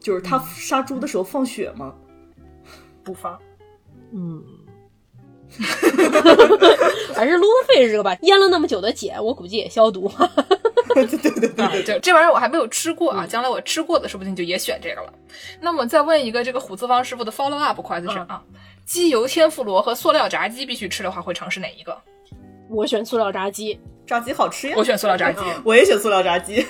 就是他杀猪的时候放血吗？不放。嗯，还是路费这个吧。腌了那么久的碱，我估计也消毒。对对对对啊，对，对，这玩意儿我还没有吃过啊，将来我吃过的，说不定就也选这个了。那么再问一个这个虎子方师傅的 follow up question 啊，鸡油天妇罗和塑料炸鸡必须吃的话，会尝试哪一个？我选塑料炸鸡，炸鸡好吃呀！我选塑料炸鸡。我也选塑料炸鸡，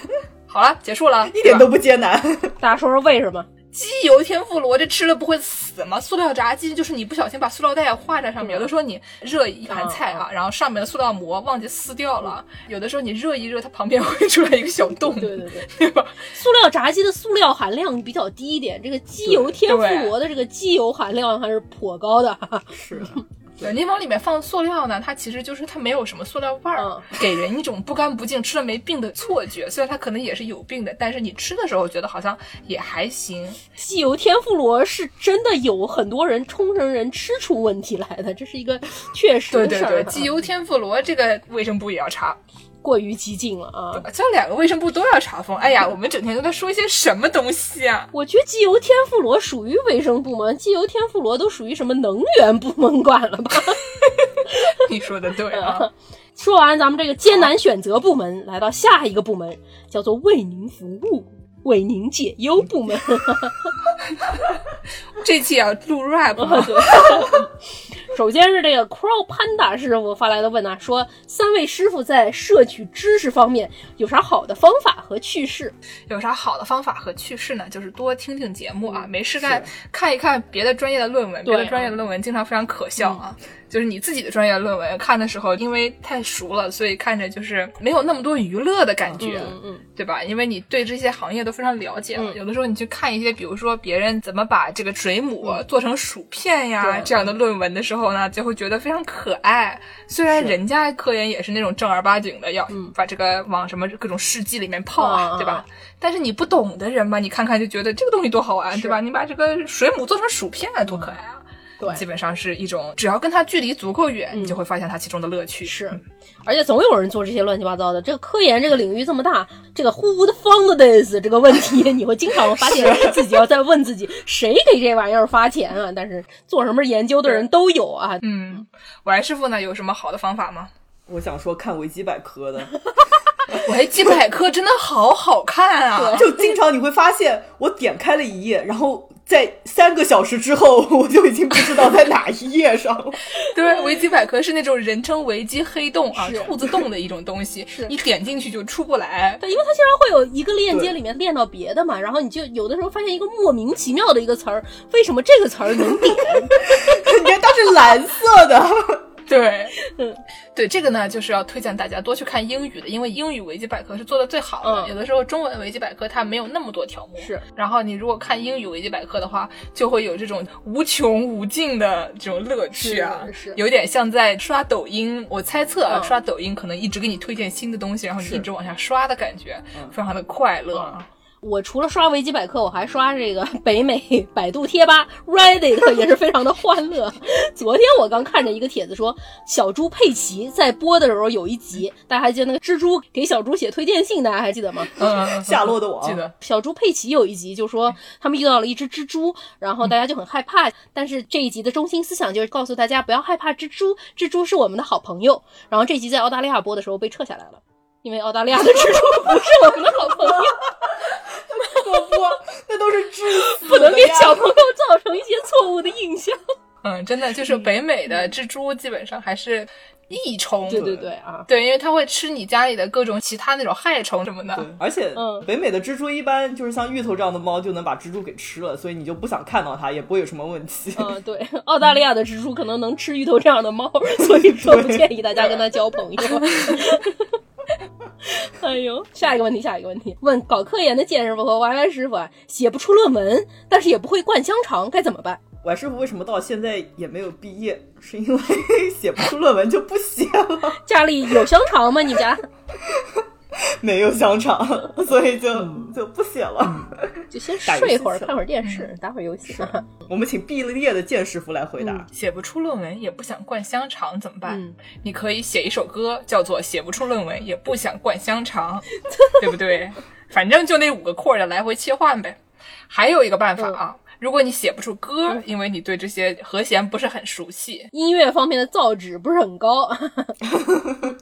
好了，结束了，一点都不艰难。大家说说为什么？鸡油天妇罗这吃了不会死吗？塑料炸鸡就是你不小心把塑料袋画在上面，有的时候你热一盘菜啊，然后上面的塑料膜忘记撕掉了，有的时候你热一热，它旁边会出来一个小洞，对对对，对吧？塑料炸鸡的塑料含量比较低一点，这个鸡油天妇罗的这个鸡油含量还是颇高的。是。对，你往里面放塑料呢，它其实就是它没有什么塑料味儿，给人一种不干不净、吃了没病的错觉。虽然它可能也是有病的，但是你吃的时候觉得好像也还行。鸡油天妇罗是真的有很多人冲绳人吃出问题来的，这是一个确实的事儿。鸡油天妇罗这个卫生部也要查。过于激进了啊！这两个卫生部都要查封。哎呀，我们整天都在说一些什么东西啊？我觉得机油天妇罗属于卫生部门，机油天妇罗都属于什么能源部门管了吧？你说的对啊。说完咱们这个艰难选择部门，来到下一个部门，叫做为您服务、为您解忧部门。这期要录 rap 吗？首先是这个 Crow Panda 师傅发来的问啊，说三位师傅在摄取知识方面有啥好的方法和趣事？有啥好的方法和趣事呢？就是多听听节目啊，没事干看一看别的专业的论文，别的专业的论文经常非常可笑啊。就是你自己的专业论文看的时候，因为太熟了，所以看着就是没有那么多娱乐的感觉，嗯，对吧？因为你对这些行业都非常了解，有的时候你去看一些，比如说别人怎么把这个水母做成薯片呀这样的论文的时候呢，就会觉得非常可爱。虽然人家科研也是那种正儿八经的，要把这个往什么各种试剂里面泡啊，对吧？但是你不懂的人吧，你看看就觉得这个东西多好玩，对吧？你把这个水母做成薯片多可爱啊！对，基本上是一种，只要跟它距离足够远，你就会发现它其中的乐趣。是，而且总有人做这些乱七八糟的。这个科研这个领域这么大，这个 who fund this 这个问题，你会经常发现自己要在问自己，谁给这玩意儿发钱啊？但是做什么研究的人都有啊。嗯，我师傅呢，有什么好的方法吗？我想说看维基百科的，维基百科真的好好看啊！就经常你会发现，我点开了一页，然后。在三个小时之后，我就已经不知道在哪一页上了。对，维基百科是那种人称维基黑洞啊，兔子洞的一种东西，你点进去就出不来。对，因为它经常会有一个链接里面链到别的嘛，然后你就有的时候发现一个莫名其妙的一个词儿，为什么这个词儿能点？你看它是蓝色的。对，嗯，对，这个呢，就是要推荐大家多去看英语的，因为英语维基百科是做的最好的。有的时候中文维基百科它没有那么多条目，是。然后你如果看英语维基百科的话，就会有这种无穷无尽的这种乐趣啊，是。有点像在刷抖音，我猜测啊，刷抖音可能一直给你推荐新的东西，然后你一直往下刷的感觉，非常的快乐啊。我除了刷维基百科，我还刷这个 北美百度贴吧 Reddit，也是非常的欢乐。昨天我刚看着一个帖子说，小猪佩奇在播的时候有一集，大家还记得那个蜘蛛给小猪写推荐信，大家还记得吗？嗯，夏洛的我记得。小猪佩奇有一集就说他们遇到了一只蜘蛛，然后大家就很害怕，但是这一集的中心思想就是告诉大家不要害怕蜘蛛，蜘蛛是我们的好朋友。然后这集在澳大利亚播的时候被撤下来了，因为澳大利亚的蜘蛛不是我们的好朋友。可不，那都是致死，不能给小朋友造成一些错误的印象。嗯，真的就是北美的蜘蛛基本上还是益虫。对对对啊，对，因为它会吃你家里的各种其他那种害虫什么的。对，而且嗯北美的蜘蛛一般就是像芋头这样的猫就能把蜘蛛给吃了，所以你就不想看到它，也不会有什么问题。嗯，对，澳大利亚的蜘蛛可能能吃芋头这样的猫，所以说不建议大家跟它交朋友。哎呦，下一个问题，下一个问题，问搞科研的健师傅和 Y Y 师傅啊，写不出论文，但是也不会灌香肠，该怎么办？我师傅为什么到现在也没有毕业？是因为写不出论文就不写了，家里有香肠吗？你家 没有香肠，所以就就不写了。就先睡一会儿，看会儿电视，打会儿游戏。我们请毕了业的剑师傅来回答。写不出论文也不想灌香肠怎么办？嗯你可以写一首歌，叫做《写不出论文也不想灌香肠》，对不对？反正就那五个括儿的来回切换呗。还有一个办法啊，如果你写不出歌，因为你对这些和弦不是很熟悉音乐方面的造诣不是很高，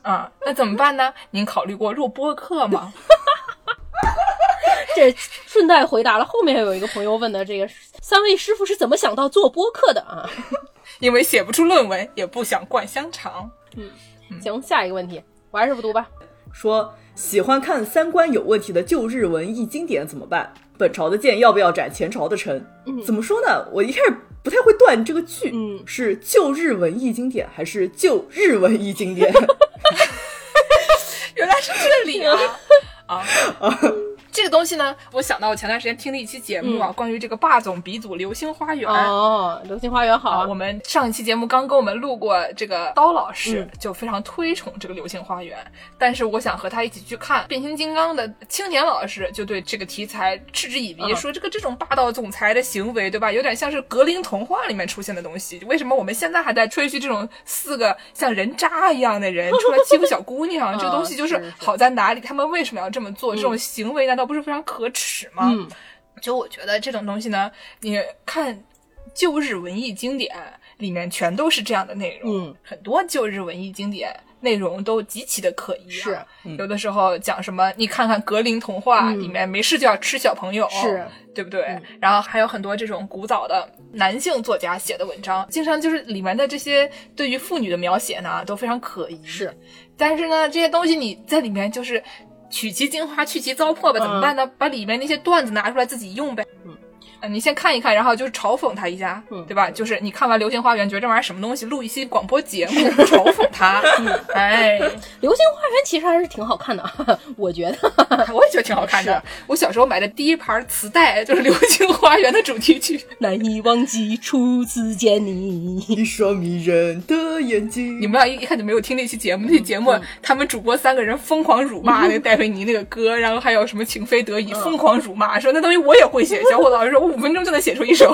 啊，那怎么办呢？您考虑过录播客吗？这顺带回答了后面有一个朋友问的这个三位师傅是怎么想到做播客的啊？因为写不出论文也不想灌香肠。嗯行，下一个问题，我还是不读吧。说喜欢看三观有问题的旧日文艺经典怎么办？本朝的剑要不要斩前朝的臣？怎么说呢？我一开始不太会断这个句，嗯是旧日文艺经典还是旧日文艺经典？原来是这里啊 啊！啊，这个东西呢，我想到我前段时间听了一期节目啊，关于这个霸总鼻祖《流星花园》。哦，流星花园好啊，我们上一期节目刚跟我们录过这个刀老师，嗯就非常推崇这个《流星花园》，但是我想和他一起去看变形金刚的青年老师就对这个题材嗤之以鼻，嗯说这个这种霸道总裁的行为，对吧？有点像是格林童话里面出现的东西。为什么我们现在还在吹嘘这种四个像人渣一样的人出来欺负小姑娘？这个东西就是 好在哪里？他们为什么要这么做？这种行为难道不是非常可耻吗？嗯。就我觉得这种东西呢，你看旧日文艺经典里面全都是这样的内容，嗯，很多旧日文艺经典内容都极其的可疑、啊，是。有的时候讲什么，你看看格林童话、嗯。里面没事就要吃小朋友，是。对不对？然后还有很多这种古早的男性作家写的文章，经常就是里面的这些对于妇女的描写呢都非常可疑，是，但是呢，这些东西你在里面就是取其精华，去其糟粕吧，怎么办呢？把里面那些段子拿出来自己用呗。你先看一看，然后就是嘲讽他一下，嗯对吧？就是你看完《流星花园》，觉得这玩意儿什么东西，录一期广播节目嘲讽他，哎，流星花园其实还是挺好看的，我觉得。我也觉得挺好看的。我小时候买的第一盘磁带就是《流星花园》的主题曲。难以忘记初次见你。一双迷人的眼睛。你们俩一一看就没有听那期节目，那期节目他们主播三个人疯狂辱骂那个戴维尼那个歌，然后还有什么情非得已，疯狂辱骂，说那东西我也会写。小伙子老师说我五分钟就能写出一首。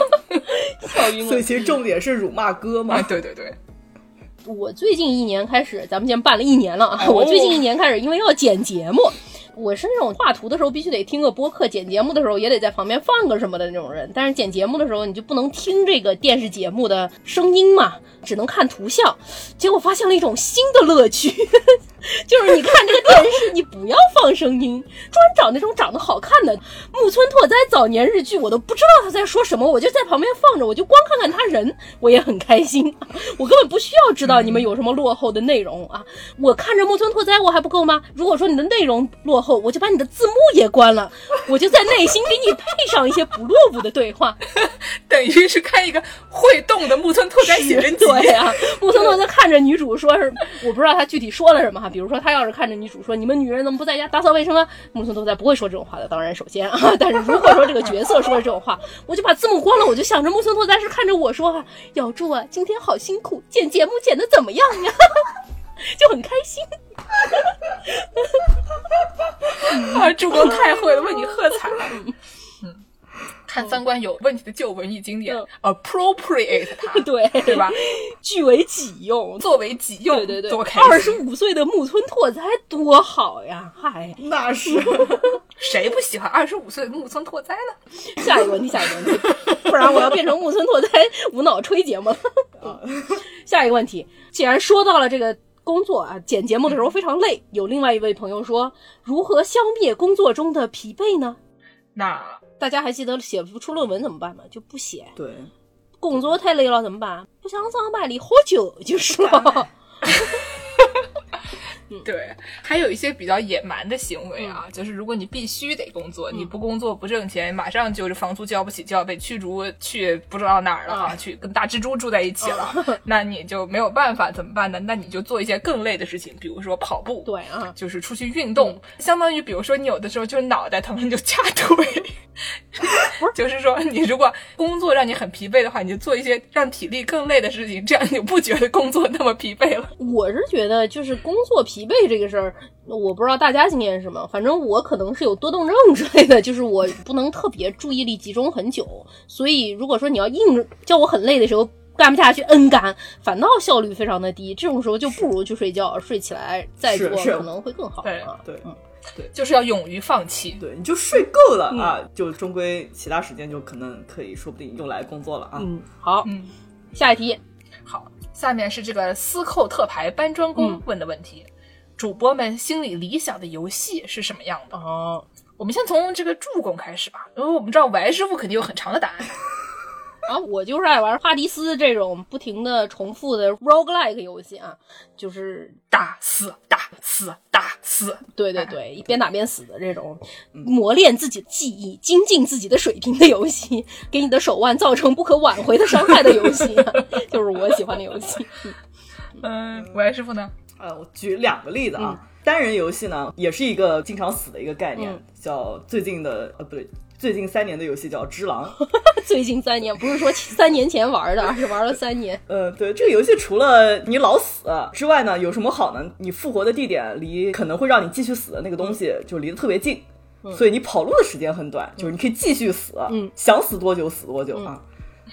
笑晕了。所以其实重点是辱骂歌嘛啊，。对对对，我最近一年开始，咱们先办了一年了啊。哦我最近一年开始，因为要剪节目。我是那种画图的时候必须得听个播客，剪节目的时候也得在旁边放个什么的那种人。但是剪节目的时候，你就不能听这个电视节目的声音嘛，只能看图像。结果发现了一种新的乐趣，就是你看这个电视，你不要放声音，专找那种长得好看的木村拓哉早年日剧，我都不知道他在说什么，我就在旁边放着，我就光看看他人，我也很开心。我根本不需要知道你们有什么落后的内容啊！我看着木村拓哉我还不够吗？如果说你的内容落后，我就把你的字幕也关了，我就在内心给你配上一些不落伍的对话。等于是开一个会动的木村拓哉写真集。对啊，木村拓哉看着女主说是，我不知道他具体说了什么哈。比如说他要是看着女主说你们女人怎么不在家打扫卫生啊？木村拓哉不会说这种话的，当然首先啊，但是如果说这个角色说了这种话，我就把字幕关了，我就想着木村拓哉是看着我说哈，咬住啊，今天好辛苦，剪节目剪的怎么样呀？就很开心。啊，主公太会了，为你喝彩。嗯，看三观有问题的旧文艺经典、appropriate 它，对对吧？据为己用。作为己用，对对对，多开心！二十五岁的木村拓哉多好呀！嗨，那是 谁不喜欢二十五岁的木村拓哉呢？下一个问题，下一个问题，不然我要变成木村拓哉无脑吹节目了。下一个问题，既然说到了这个工作啊，剪节目的时候非常累，有另外一位朋友说，如何消灭工作中的疲惫呢？那大家还记得写不出论文怎么办吗？就不写。对，工作太累了怎么办？不想上班里喝酒就是了。对，还有一些比较野蛮的行为啊，就是如果你必须得工作，你不工作不挣钱，马上就是房租交不起，就要被驱逐去不知道哪儿了啊，去跟大蜘蛛住在一起了，那你就没有办法怎么办呢？那你就做一些更累的事情，比如说跑步，对啊，就是出去运动，相当于比如说你有的时候就是脑袋疼，你就掐腿，就是说你如果工作让你很疲惫的话，你就做一些让体力更累的事情，这样你就不觉得工作那么疲惫了。我是觉得就是工作疲惫这个事儿，我不知道大家经验是什么，反正我可能是有多动症之类的，就是我不能特别注意力集中很久，所以如果说你要硬叫我很累的时候干不下去，嗯干，反倒效率非常的低，这种时候就不如去睡觉，睡起来再做可能会更好对啊。对嗯就是要勇于放弃。对，你就睡够了啊，就终归其他时间就可能可以说不定用来工作了啊。嗯，好，嗯，下一题，好，下面是这个司寇特牌搬砖工问的问题：主播们心里理想的游戏是什么样的？哦，我们先从这个助攻开始吧，因为我们知道王师傅肯定有很长的答案。啊，我就是爱玩哈迪斯这种不停的重复的 roguelike 游戏啊，就是打死打死打死，对对对，一边打边死的这种磨练自己的技艺、精进自己的水平的游戏，给你的手腕造成不可挽回的伤害的游戏，就是我喜欢的游戏。嗯，王师傅呢？呃，我举两个例子啊。单人游戏呢，也是一个经常死的一个概念，嗯叫最近的呃不对，最近三年的游戏叫《只狼》。最近三年不是说三年前玩的，而是玩了三年。呃，对，这个游戏除了你老死之外呢，有什么好呢？你复活的地点离可能会让你继续死的那个东西就离得特别近，所以你跑路的时间很短，就是你可以继续死，嗯想死多久死多久啊。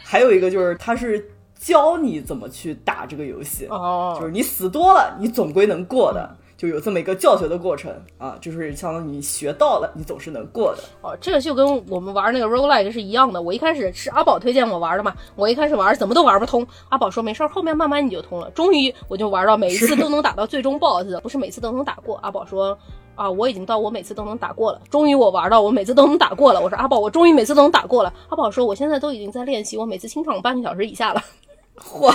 还有一个就是它是教你怎么去打这个游戏，哦就是你死多了，你总归能过的。就有这么一个教学的过程啊，就是相当于你学到了，你总是能过的。哦，这个就跟我们玩那个 roguelike 是一样的。我一开始是阿宝推荐我玩的嘛，我一开始玩怎么都玩不通，阿宝说没事儿，后面慢慢你就通了。终于我就玩到每一次都能打到最终 BOSS，不是每次都能打过。阿宝说啊，我已经到我每次都能打过了。终于我玩到我每次都能打过了。我说阿宝，我终于每次都能打过了。阿宝说我现在都已经在练习，我每次清场半个小时以下了。嚯，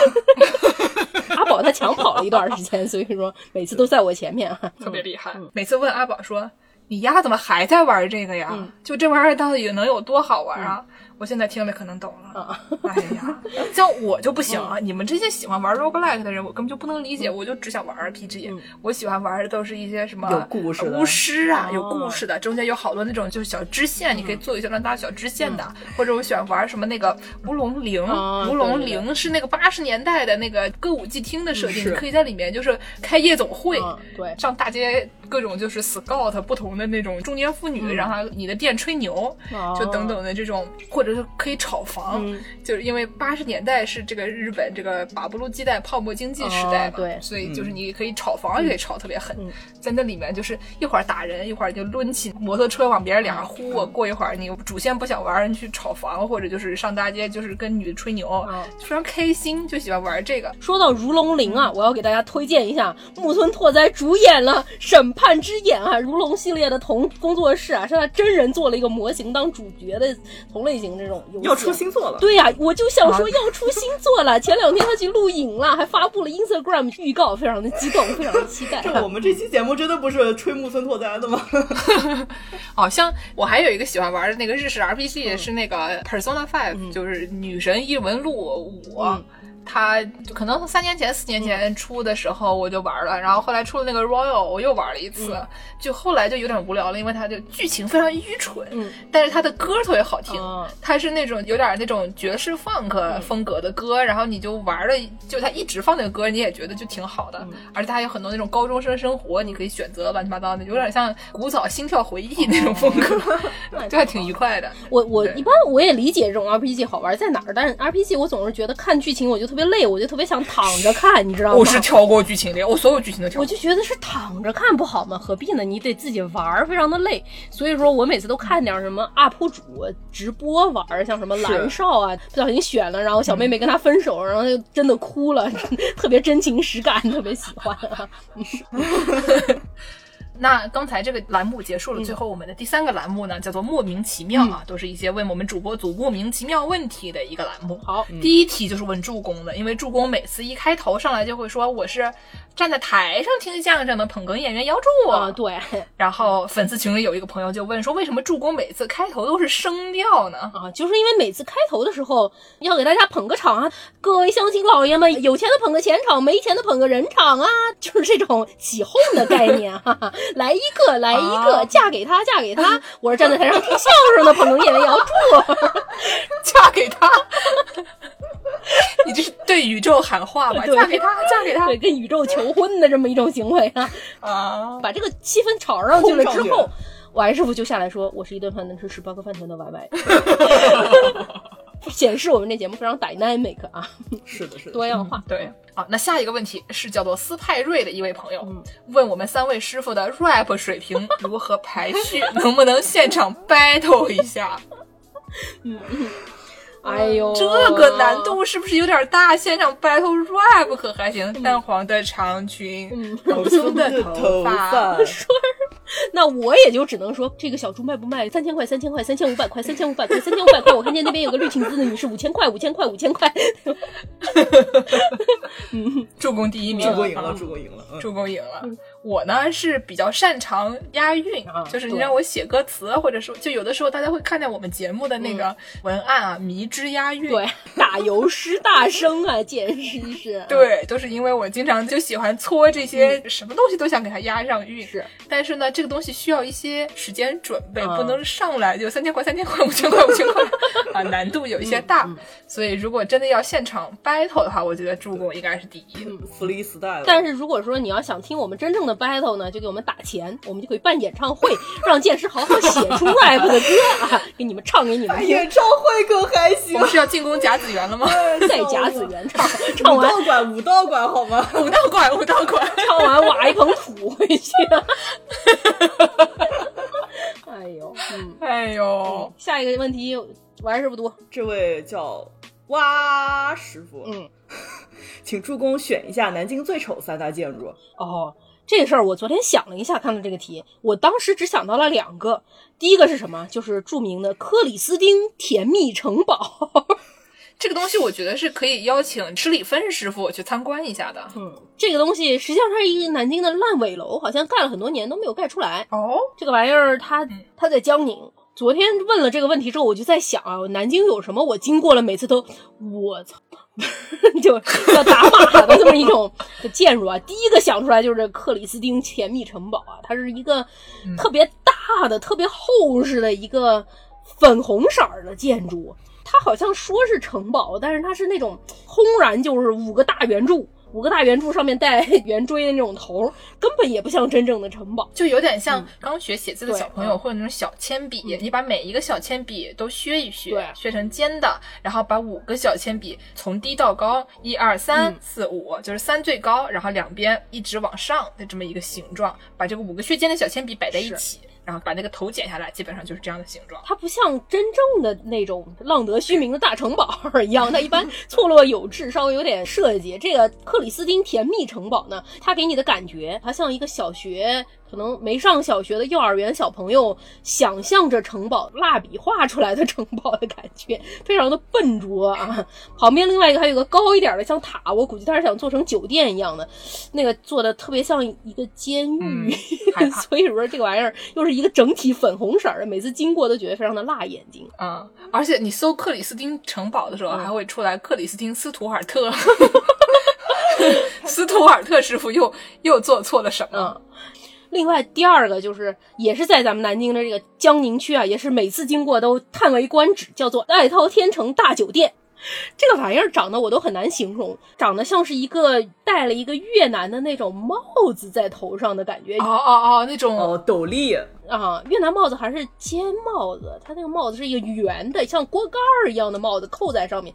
阿宝他抢跑了一段时间，所以说每次都在我前面啊。特别厉害。每次问阿宝说：“你丫怎么还在玩这个呀？就这玩意儿到底能有多好玩啊？”我现在听了可能懂了。哎呀，像我就不行啊！你们这些喜欢玩 roguelike 的人，我根本就不能理解。我就只想玩 RPG，我喜欢玩的都是一些什么有故事的巫师啊，有故事的，中间有好多那种就是小支线，你可以做一些乱搭小支线的。或者我喜欢玩什么那个乌龙陵，啊乌龙对对陵是那个八十年代的那个歌舞伎厅的设定，你可以在里面就是开夜总会嗯，对上大街各种就是 scout 不同的那种中年妇女，然后你的店吹牛，哦。就等等的这种，或者是可以炒房，嗯。就是因为八十年代是这个日本这个把不露鸡蛋泡沫经济时代嘛，哦对所以就是你可以炒房也可以炒特别狠，嗯。在那里面就是一会儿打人，一会儿就抡起摩托车往别人脸上呼，嗯过一会儿你主线不想玩，你去炒房或者就是上大街就是跟女的吹牛，哦非常开心，就喜欢玩这个。说到如龙零啊，我要给大家推荐一下木村拓哉主演了《审判之眼》啊，如龙系列的同工作室啊，是他真人做了一个模型当主角的同类型这种游戏。要出新作了。对呀、我就想说要出新作了。前两天他去录影了，还发布了 Instagram 预告，非常的激动，非常的期待。这我们这期节目真的不是吹木村拓哉的吗？好，像我还有一个喜欢玩的那个日式 RPG 是那个 Persona Five，、就是女神异闻录五。嗯它就可能三年前、四年前出的时候我就玩了，然后后来出了那个 Royal，我又玩了一次，就后来就有点无聊了，因为它就剧情非常愚蠢，嗯。但是它的歌特别好听，哦。它是那种有点那种爵士 funk 风格的歌，然后你就玩了，就它一直放那个歌，你也觉得就挺好的，嗯。而且它有很多那种高中生生活，你可以选择乱七八糟的，有点像古早心跳回忆那种风格，就还挺愉快的。我我一般我也理解这种 RPG 好玩在哪儿，但是 RPG 我总是觉得看剧情我就特别累，我就特别想躺着看，你知道吗？我是跳过剧情的，我所有剧情都跳过。我就觉得是躺着看不好吗？何必呢？你得自己玩儿，非常的累。所以说我每次都看点什么 UP 主直播玩儿，像什么蓝少啊，不小心选了，然后小妹妹跟他分手，然后就真的哭了，特别真情实感，特别喜欢、啊。那刚才这个栏目结束了，最后我们的第三个栏目呢，叫做莫名其妙啊，都是一些问我们主播组莫名其妙问题的一个栏目。好，第一题就是问助攻的，因为助攻每次一开头上来就会说我是站在台上听相声的捧哏演员姚柱啊，对。然后粉丝群里有一个朋友就问说，为什么助攻每次开头都是声调呢？啊，就是因为每次开头的时候要给大家捧个场啊，各位乡亲老爷们，有钱的捧个钱场，没钱的捧个人场啊，就是这种起哄的概念哈、哈。来一个，来一个，嫁给他，嫁给他。我是站在台上听相声的捧哏演员姚柱，嫁给他。你这是对宇宙喊话吧？嫁给他，嫁给他，对，跟宇宙求婚的这么一种行为啊！啊，把这个气氛炒上去了之后，王师傅就下来说：“我是一顿饭能吃十八个饭团的 Y Y。” 显示我们这节目非常 dynamic 啊，是的，是的，多样化。对啊，那下一个问题是叫做斯派瑞的一位朋友问我们三位师傅的 rap 水平如何排序，能不能现场 battle 一下？嗯。哎呦，这个难度是不是有点大？现场 battle rap 可还行？淡黄的长裙，蓬松的头发。说，那我也就只能说，这个小猪卖不卖？三千块，三千块，三千五百块，三千五百块，三千五百块。我看见那边有个绿裙子的女士，五千块，五千块，五千块。嗯，助攻第一名，助攻赢了，助攻赢了，助攻赢了。我呢是比较擅长押韵啊，就是你让我写歌词，或者说就有的时候大家会看见我们节目的那个文案啊，迷之押韵，对，打油诗大声啊，简直是，对，都是因为我经常就喜欢搓这些什么东西都想给它押上韵，是，但是呢，这个东西需要一些时间准备，不能上来就三千块三千块五千块五千块 啊，难度有一些大，所以如果真的要现场 battle 的话，我觉得助攻应该是第一，freestyle。但是如果说你要想听我们真正的 battle 呢，就给我们打钱，我们就可以办演唱会，让剑师好好写出 rap 的歌啊，给你们唱给你们听。演唱会可还行？我们是要进攻甲子园了吗？在甲子园唱，唱完武道馆，武道馆好吗？武道馆，武道馆，唱完挖一捧土回去。哎呦，嗯，哎呦，下一个问题，王师傅读，这位叫蛙师傅，嗯，请助攻选一下南京最丑三大建筑。哦。这个事儿我昨天想了一下，看到这个题，我当时只想到了两个。第一个是什么？就是著名的克里斯汀甜蜜城堡。这个东西我觉得是可以邀请吃里芬师傅去参观一下的。嗯，这个东西实际上它是一个南京的烂尾楼，好像盖了很多年都没有盖出来。哦，这个玩意儿它它在江宁。昨天问了这个问题之后，我就在想啊，南京有什么我经过了，每次都我操，就要打码的这么一种建筑啊。第一个想出来就是这克里斯汀甜蜜城堡啊，它是一个特别大的、特别厚实的一个粉红色的建筑。它好像说是城堡，但是它是那种轰然就是五个大圆柱。五个大圆柱上面带 圆锥的那种头，根本也不像真正的城堡，就有点像刚学写字的小朋友或者那种小铅笔，你把每一个小铅笔都削一削，削成尖的，然后把五个小铅笔从低到高，一二三四五，就是三最高，然后两边一直往上的这么一个形状，把这个五个削尖的小铅笔摆在一起。然后把那个头剪下来，基本上就是这样的形状。它不像真正的那种浪得虚名的大城堡一样，它一般 错落有致，稍微有点设计。这个克里斯汀甜蜜城堡呢，它给你的感觉，它像一个小学。可能没上小学的幼儿园小朋友想象着城堡蜡笔画出来的城堡的感觉，非常的笨拙啊。旁边另外一个还有个高一点的像塔，我估计他是想做成酒店一样的，那个做的特别像一个监狱，所以说这个玩意儿又是一个整体粉红色的，每次经过都觉得非常的辣眼睛啊。而且你搜克里斯汀城堡的时候，还会出来克里斯汀斯图尔特，斯图尔特师傅又又做错了什么？另外，第二个就是也是在咱们南京的这个江宁区啊，也是每次经过都叹为观止，叫做爱涛天成大酒店。这个玩意儿长得我都很难形容，长得像是一个戴了一个越南的那种帽子在头上的感觉。哦哦哦，那种斗笠啊，越南帽子还是尖帽子，它那个帽子是一个圆的，像锅盖儿一样的帽子，扣在上面。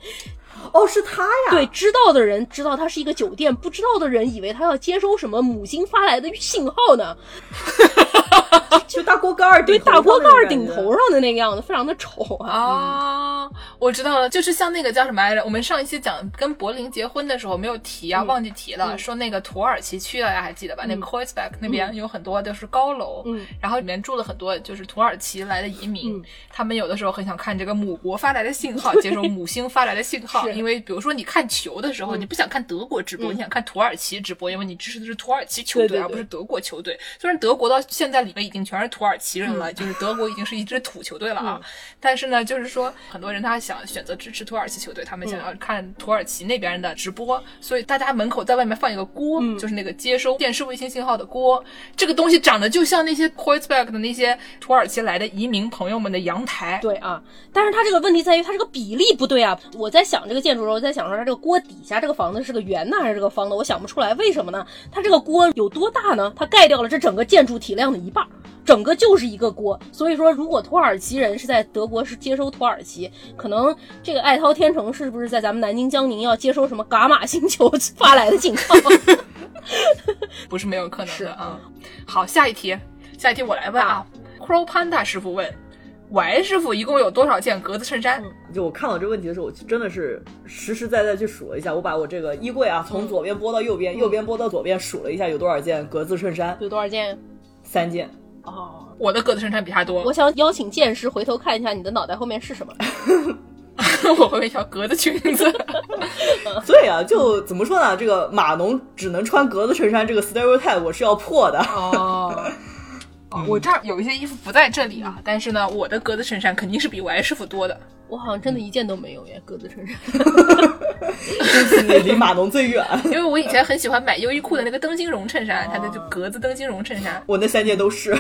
哦，是他呀。对，知道的人知道他是一个酒店，不知道的人以为他要接收什么母星发来的信号呢。就大锅盖儿，对，大锅盖儿顶头上的那个样子，非常的丑啊。啊，我知道了，就是像那个叫什么来着？我们上一期讲跟柏林结婚的时候没有提啊，忘记提了，说那个土耳其区大家还记得吧？那 k o i s b e k 那边有很多都是高楼，嗯，然后里面住了很多就是土耳其来的移民，他们有的时候很想看这个母国发来的信号，接收母星发来的信号，因为比如说你看球的时候，你不想看德国直播，你想看土耳其直播，因为你支持的是土耳其球队而不是德国球队。虽然德国到现在里面已经全是土耳其人了，就是德国已经是一支土球队了啊，但是呢，就是说很多人他想选择支持土耳其球队，他们想要看土耳其那边的直播，所以大家门口在外面放一个锅，就是那个接收电视卫星信号的锅，这个东西长得就像那些 k o i s b e k 的那些土耳其来的移民朋友们的阳台。对啊，但是它这个问题在于它这个比例不对啊。我在想这个建筑的时候，在想说它这个锅底下这个房子是个圆的还是这个方的，我想不出来，为什么呢？它这个锅有多大呢？它盖掉了这整个建筑体量的一半。整个就是一个锅，所以说如果土耳其人是在德国是接收土耳其，可能这个爱涛天成是不是在咱们南京江宁要接收什么伽马星球 发来的信号？不是没有可能的啊。好，下一题，下一题我来问啊。Crow Panda 师傅问，Y 师傅一共有多少件格子衬衫？就我看到这个问题的时候，我真的是实实在在去数了一下，我把我这个衣柜啊从左边拨到右边，右边拨到左边，数了一下有多少件格子衬衫？有多少件？三件。哦，我的格子衬衫比他多。我想邀请剑师回头看一下你的脑袋后面是什么。我后面一条格子裙子。所以啊，就怎么说呢？这个码农只能穿格子衬衫，这个 stereotype 我是要破的。哦，我这儿有一些衣服不在这里啊，但是呢，我的格子衬衫肯定是比 Y 师傅多的。我好像真的一件都没有耶，格子衬衫。你离码农最远。因为我以前很喜欢买优衣库的那个灯芯绒衬衫，它的就格子灯芯绒衬衫。我那三件都是。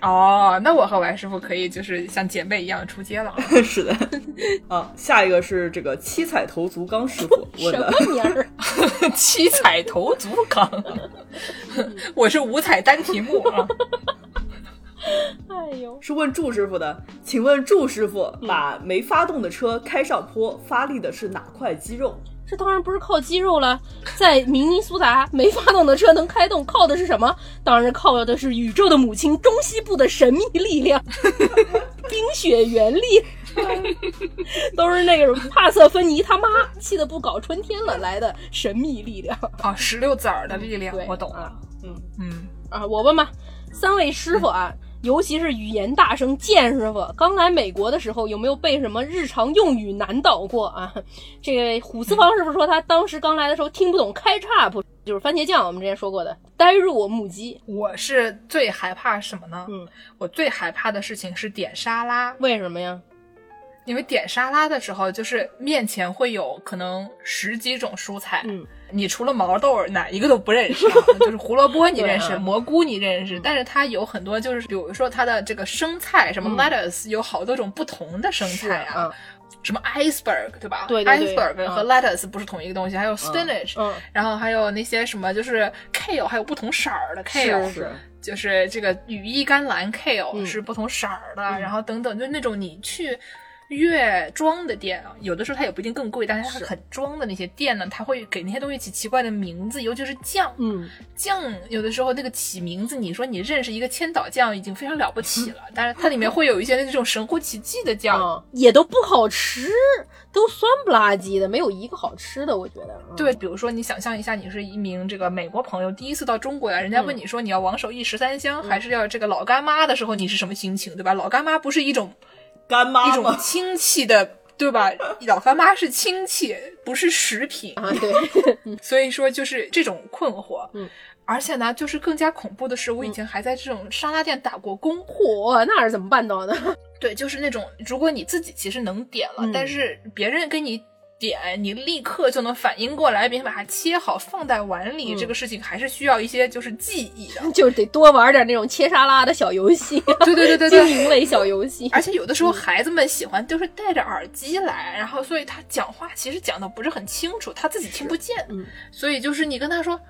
哦，那我和王师傅可以就是像姐妹一样出街了。是的。啊，下一个是这个七彩头足纲师傅问的。什么名儿？七彩头足纲。我是五彩单题目啊。哎呦，是问祝师傅的，请问祝师傅，把没发动的车开上坡，发力的是哪块肌肉？这当然不是靠肌肉了，在明尼苏达，没发动的车能开动，靠的是什么？当然靠的是宇宙的母亲中西部的神秘力量，冰雪原力，都是那个帕瑟芬妮他妈气得不搞春天了来的神秘力量啊，石榴籽儿的力量，我懂了。嗯嗯啊，我问吧，三位师傅啊。尤其是语言大声剑师傅，刚来美国的时候有没有被什么日常用语难倒过啊？这个虎四方师傅说他当时刚来的时候听不懂开叉不就是番茄酱，我们之前说过的呆若木鸡。我是最害怕什么呢？嗯，我最害怕的事情是点沙拉。为什么呀？因为点沙拉的时候，就是面前会有可能十几种蔬菜。嗯。你除了毛豆哪一个都不认识，就是胡萝卜你认识，蘑菇你认识，但是它有很多就是比如说它的这个生菜，什么 lettuce 有好多种不同的生菜啊，什么 iceberg 对吧？对对对，iceberg 和 lettuce 不是同一个东西，还有 spinach，然后还有那些什么就是 kale，还有不同色儿的 kale，是就是这个羽衣甘蓝 kale 是不同色儿的，然后等等，就那种你去。越装的店啊，有的时候它也不一定更贵，但是它很装的那些店呢，它会给那些东西起奇怪的名字，尤其是酱。嗯，酱有的时候那个起名字，你说你认识一个千岛酱已经非常了不起了，但是它里面会有一些那种神乎其技的酱，也都不好吃，都酸不拉几的，没有一个好吃的，我觉得。对，比如说你想象一下，你是一名这个美国朋友，第一次到中国来，人家问你说你要王守义十三香，还是要这个老干妈的时候，你是什么心情，对吧？老干妈不是一种。干妈一种亲戚的，对吧？老干妈是亲戚，不是食品啊。对，所以说就是这种困惑。嗯，而且呢，就是更加恐怖的是，我以前还在这种沙拉店打过工。嚯，那是怎么办到的？对，就是那种，如果你自己其实能点了，但是别人跟你。点你立刻就能反应过来，并且把它切好放在碗里。这个事情还是需要一些就是记忆的，就是得多玩点那种切沙拉的小游戏。对对对对对，经营类小游戏。而且有的时候孩子们喜欢就是戴着耳机来，然后所以他讲话其实讲的不是很清楚，他自己听不见。嗯，所以就是你跟他说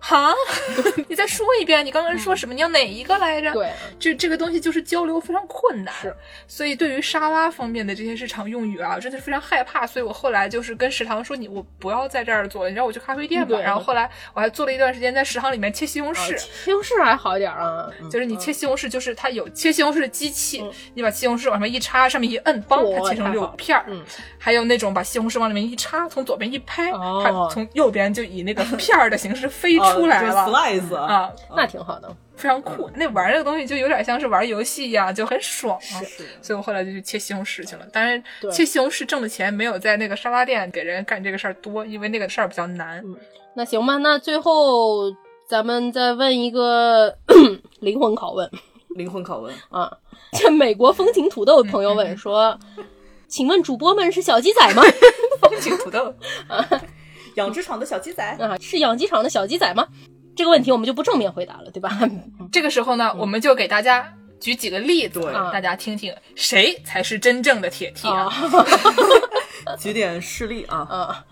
哈，你再说一遍，你刚刚说什么？你要哪一个来着？对，这这个东西就是交流非常困难，是，所以对于沙拉方面的这些日常用语啊，真的是非常害怕。所以我后来就是跟食堂说，你我不要在这儿做了，你让我去咖啡店吧。然后后来我还做了一段时间在食堂里面切西红柿，西红柿还好一点啊，就是你切西红柿，就是它有切西红柿的机器，你把西红柿往上面一插，上面一摁，梆，它切成六片儿。嗯还有那种把西红柿往里面一插，从左边一拍，哦它从右边就以那个片儿的形式飞出来了。啊就 slice 啊，那挺好的。非常酷。那玩这个东西就有点像是玩游戏一样，就很爽啊。所以我后来就去切西红柿去了。当然，切西红柿挣的钱没有在那个沙拉店给人干这个事儿多，因为那个事儿比较难。那行吧，那最后咱们再问一个灵魂拷问灵魂拷问，啊，这美国风情土豆朋友问说，请问主播们是小鸡仔吗？风情土豆，养殖场的小鸡仔，啊，是养鸡场的小鸡仔吗？这个问题我们就不正面回答了，对吧？这个时候呢，我们就给大家举几个例子，让大家听听谁才是真正的铁 T 啊啊。举点事例啊。啊，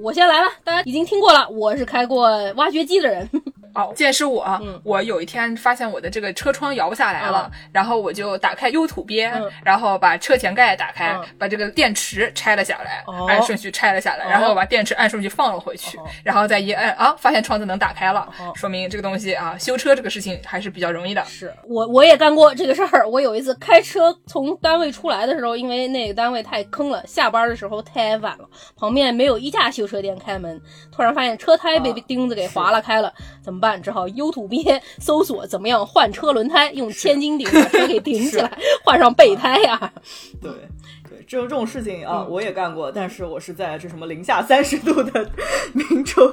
我先来了，大家已经听过了，我是开过挖掘机的人。哦，见是我，嗯。我有一天发现我的这个车窗摇不下来了，然后我就打开 U 土鳖，嗯。然后把车前盖打开，嗯。把这个电池拆了下来，哦。按顺序拆了下来，然后把电池按顺序放了回去，哦。然后再一按啊，发现窗子能打开了，哦。说明这个东西啊，修车这个事情还是比较容易的。是我我也干过这个事儿。我有一次开车从单位出来的时候，因为那个单位太坑了，下班的时候太晚了，旁边没有一家修车店开门，突然发现车胎被啊。钉子给划拉开了，怎么办？只好 U 土鳖搜索怎么样换车轮胎，用千斤顶把车给顶起来，换上备胎呀、对对，这种这种事情啊，嗯我也干过，但是我是在这什么零下三十度的明州，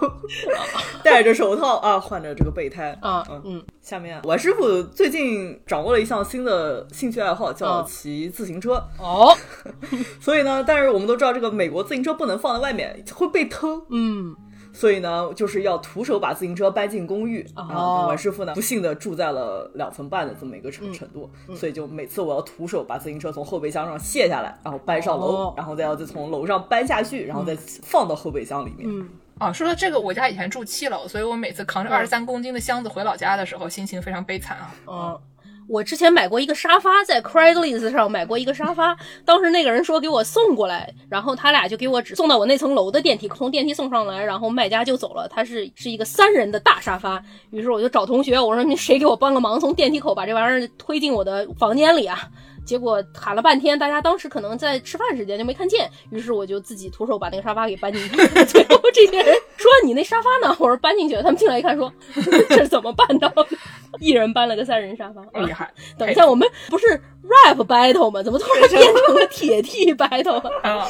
戴着手套啊，换着这个备胎啊嗯。嗯下面，我师傅最近掌握了一项新的兴趣爱好，叫嗯骑自行车。哦，所以呢，但是我们都知道，这个美国自行车不能放在外面，会被偷。嗯所以呢，就是要徒手把自行车搬进公寓。哦。啊，我师傅呢，不幸的住在了两层半的这么一个程程度，嗯。所以就每次我要徒手把自行车从后备箱上卸下来，然后搬上楼，哦。然后再要再从楼上搬下去，然后再放到后备箱里面。嗯，哦，说到这个，我家以前住七楼，所以我每次扛着二十三公斤的箱子回老家的时候，心情非常悲惨啊。哦，我之前买过一个沙发，在 Craigslist 上买过一个沙发，当时那个人说给我送过来，然后他俩就给我只送到我那层楼的电梯，从电梯送上来，然后卖家就走了。他是是一个三人的大沙发，于是我就找同学，我说你谁给我帮个忙，从电梯口把这玩意儿推进我的房间里啊？结果喊了半天，大家当时可能在吃饭时间就没看见，于是我就自己徒手把那个沙发给搬进去。最后这些人说：“你那沙发呢？”我说：“搬进去了。”他们进来一看说：“ 这是怎么办到的？” 一人搬了个三人沙发。厉害！等一下，我们不是 rap battle 吗？怎么突然变成了铁 T battle 了？啊，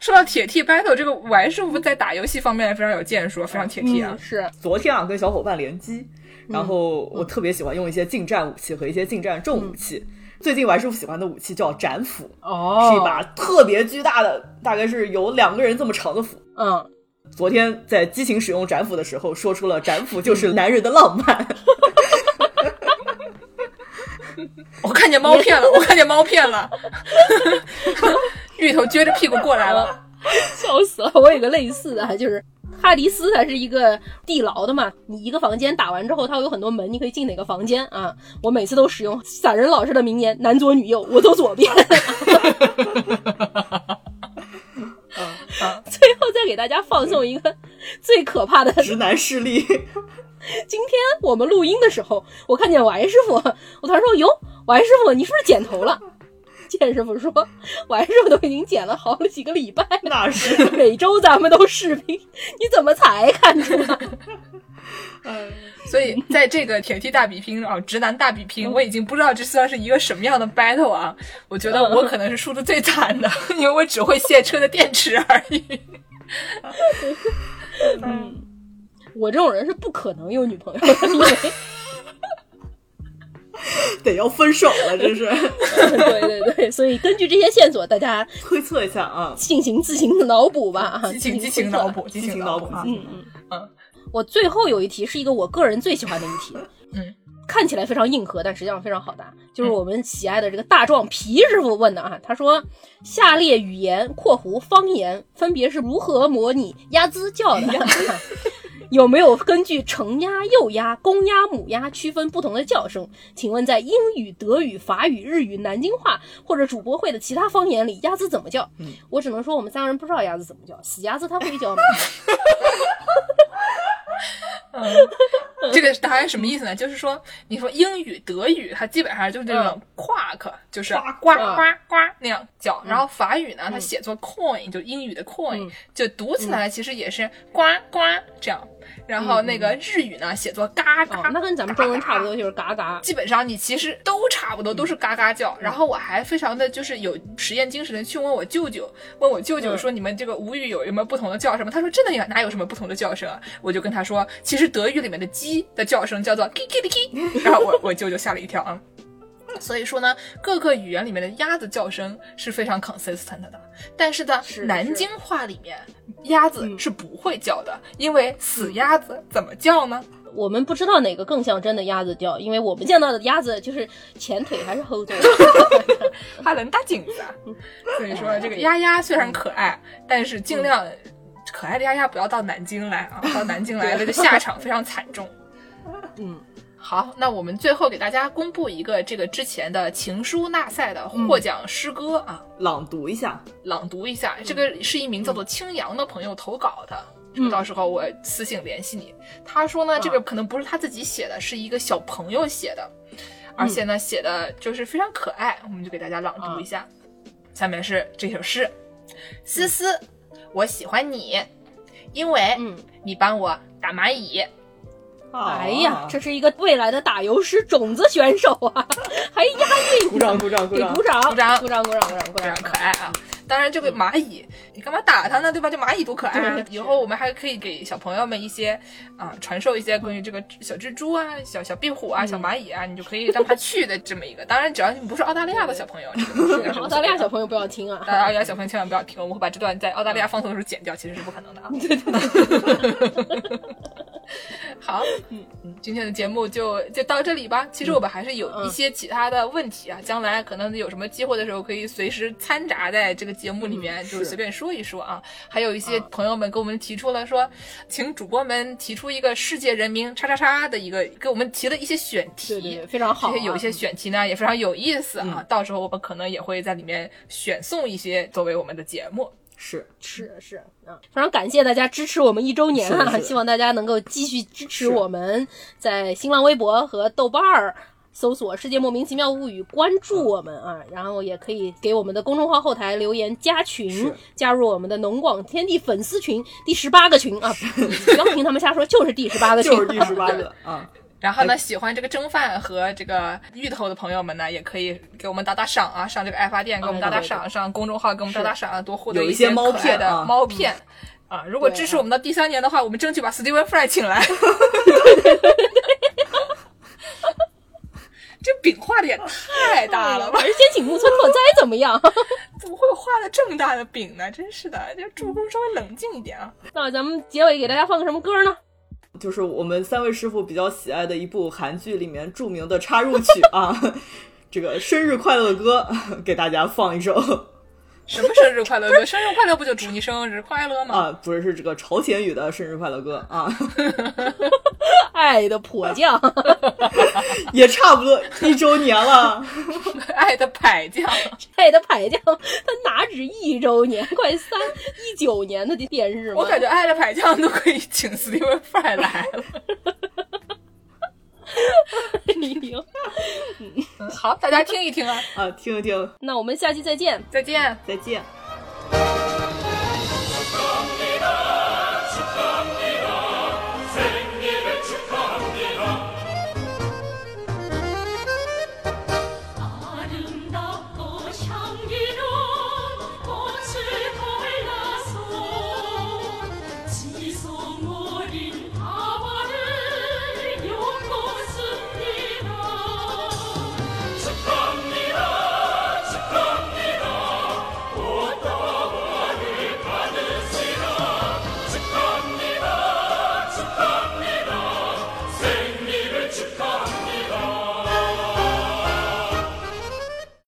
说到铁 T battle，这个王师傅在打游戏方面非常有建树，非常铁 T 啊嗯。是，昨天啊，跟小伙伴联机，然后我特别喜欢用一些近战武器和一些近战重武器。最近王师傅喜欢的武器叫斩斧，哦是一把特别巨大的，大概是有两个人这么长的斧。嗯，昨天在激情使用斩斧的时候，说出了斩斧就是男人的浪漫。我看见猫片了，我看见猫片了，芋头撅着屁股过来了。笑死了！我有个类似的，就是哈迪斯，它是一个地牢的嘛。你一个房间打完之后，它会有很多门，你可以进哪个房间啊？我每次都使用散人老师的名言：男左女右，我走左边。最后再给大家放送一个最可怕的直男势力，今天我们录音的时候，我看见王师傅，我突然说：“哟，王师傅，你是不是剪头了？”剑师傅说：“完师傅都已经剪了好几个礼拜了，那是每周咱们都视频，你怎么才看出来？嗯 所以在这个铁梯大比拼啊，直男大比拼，我已经不知道这算是一个什么样的 battle 啊。我觉得我可能是输的最惨的，因为我只会卸车的电池而已。嗯我这种人是不可能有女朋友的，因为 得要分手了，这是对对对，所以根据这些线索，大家 推测一下啊。进行自行脑补吧。激情激情脑补，激情脑补啊！嗯嗯我最后有一题是一个我个人最喜欢的一题，嗯，看起来非常硬核，但实际上非常好答，就是我们喜爱的这个大壮皮师傅问的啊。他说，下列语言（括弧方言）分别是如何模拟鸭子叫的？有没有根据成鸭、幼鸭、公鸭、母鸭区分不同的叫声？请问在英语、德语、法语、日语、南京话或者主播会的其他方言里，鸭子怎么叫？我只能说我们三个人不知道鸭子怎么叫，死鸭子它会叫吗？这个答案什么意思呢？就是说，你说英语、德语，它基本上就是这种 quack，就是呱呱呱那样叫。然后法语呢，它写作 coin，就英语的 coin，就读起来其实也是呱呱这样。然后那个日语呢，写作嘎嘎，那跟咱们中文差不多，就是嘎嘎。基本上你其实都差不多，都是嘎嘎叫。然后我还非常的就是有实验精神的去问我舅舅，问我舅舅说你们这个吴语有有什么不同的叫声吗？他说真的有，哪有什么不同的叫声啊？我就跟他说，其实德语里面的鸡的叫声叫做 kiki k，然后我我舅舅吓了一跳啊。所以说呢，各个语言里面的鸭子叫声是非常 consistent 的，但是呢，南京话里面鸭子是不会叫的，因为死鸭子怎么叫呢？我们不知道哪个更像真的鸭子叫，因为我们见到的鸭子就是前腿还是后腿 还能打颈子。所以说，这个鸭鸭虽然可爱，但是尽量可爱的鸭鸭不要到南京来啊，到南京来了的下场非常惨重。嗯。好，那我们最后给大家公布一个这个之前的情书纳赛的获奖诗歌啊，朗读一下，朗读一下。这个是一名叫做青阳的朋友投稿的，到时候我私信联系你。他说呢，这个可能不是他自己写的，是一个小朋友写的，而且呢写的就是非常可爱，我们就给大家朗读一下。下面是这首诗：思思，我喜欢你，因为你帮我打蚂蚁。哎呀，这是一个未来的打油诗种子选手啊，还押韵！鼓掌鼓掌鼓掌鼓掌鼓掌鼓掌鼓掌鼓掌鼓掌，可爱啊！当然，这个蚂蚁，你干嘛打它呢？对吧？这蚂蚁多可爱啊！以后我们还可以给小朋友们一些啊，传授一些关于这个小蜘蛛啊、小小壁虎啊、小蚂蚁啊，你就可以让它去的这么一个。当然，只要你不是澳大利亚的小朋友，澳大利亚小朋友不要听啊！澳大利亚小朋友千万不要听，我们会把这段在澳大利亚放送的时候剪掉，其实是不可能的啊！对 对对。好，嗯嗯，今天的节目就就到这里吧。其实我们还是有一些其他的问题啊，将来可能有什么机会的时候，可以随时掺杂在这个节目里面，就是随便说一说啊。还有一些朋友们给我们提出了说，请主播们提出一个世界人民叉叉叉的一个，给我们提了一些选题，对对，非常好。这些有一些选题呢，也非常有意思啊。到时候我们可能也会在里面选送一些作为我们的节目。是是是嗯，非常感谢大家支持我们一周年啊！希望大家能够继续支持我们，在新浪微博和豆瓣儿搜索“世界莫名其妙物语”，关注我们啊！然后也可以给我们的公众号后台留言加群，加入我们的农广天地粉丝群第十八个群啊！不要听他们瞎说，就是第十八个群，就是第十八个 啊！然后呢，喜欢这个蒸饭和这个芋头的朋友们呢，也可以给我们打打赏啊，上这个爱发电给我们打打赏，上公众号给我们打打赏，多获得一些猫片的猫片啊。如果支持我们到第三年的话，我们争取把 Steven Fry 请来。这饼画的也太大了吧！先请木村拓哉怎么样？怎么会画的这么大的饼呢？真是的，这助攻稍微冷静一点啊。那咱们结尾给大家放个什么歌呢？就是我们三位师傅比较喜爱的一部韩剧里面著名的插入曲啊，这个生日快乐歌给大家放一首。什么生日快乐歌？生日快乐不就祝你生日快乐吗？啊，不是，是这个朝鲜语的生日快乐歌啊。爱的迫降，也差不多一周年了。爱的迫降，爱的迫降，它哪止一周年？快三一九年的电视吗？我感觉爱的迫降都可以请 Steven Fry 来了。你牛嗯好大家听一听啊。啊听一听。那我们下期再见。再见。再见。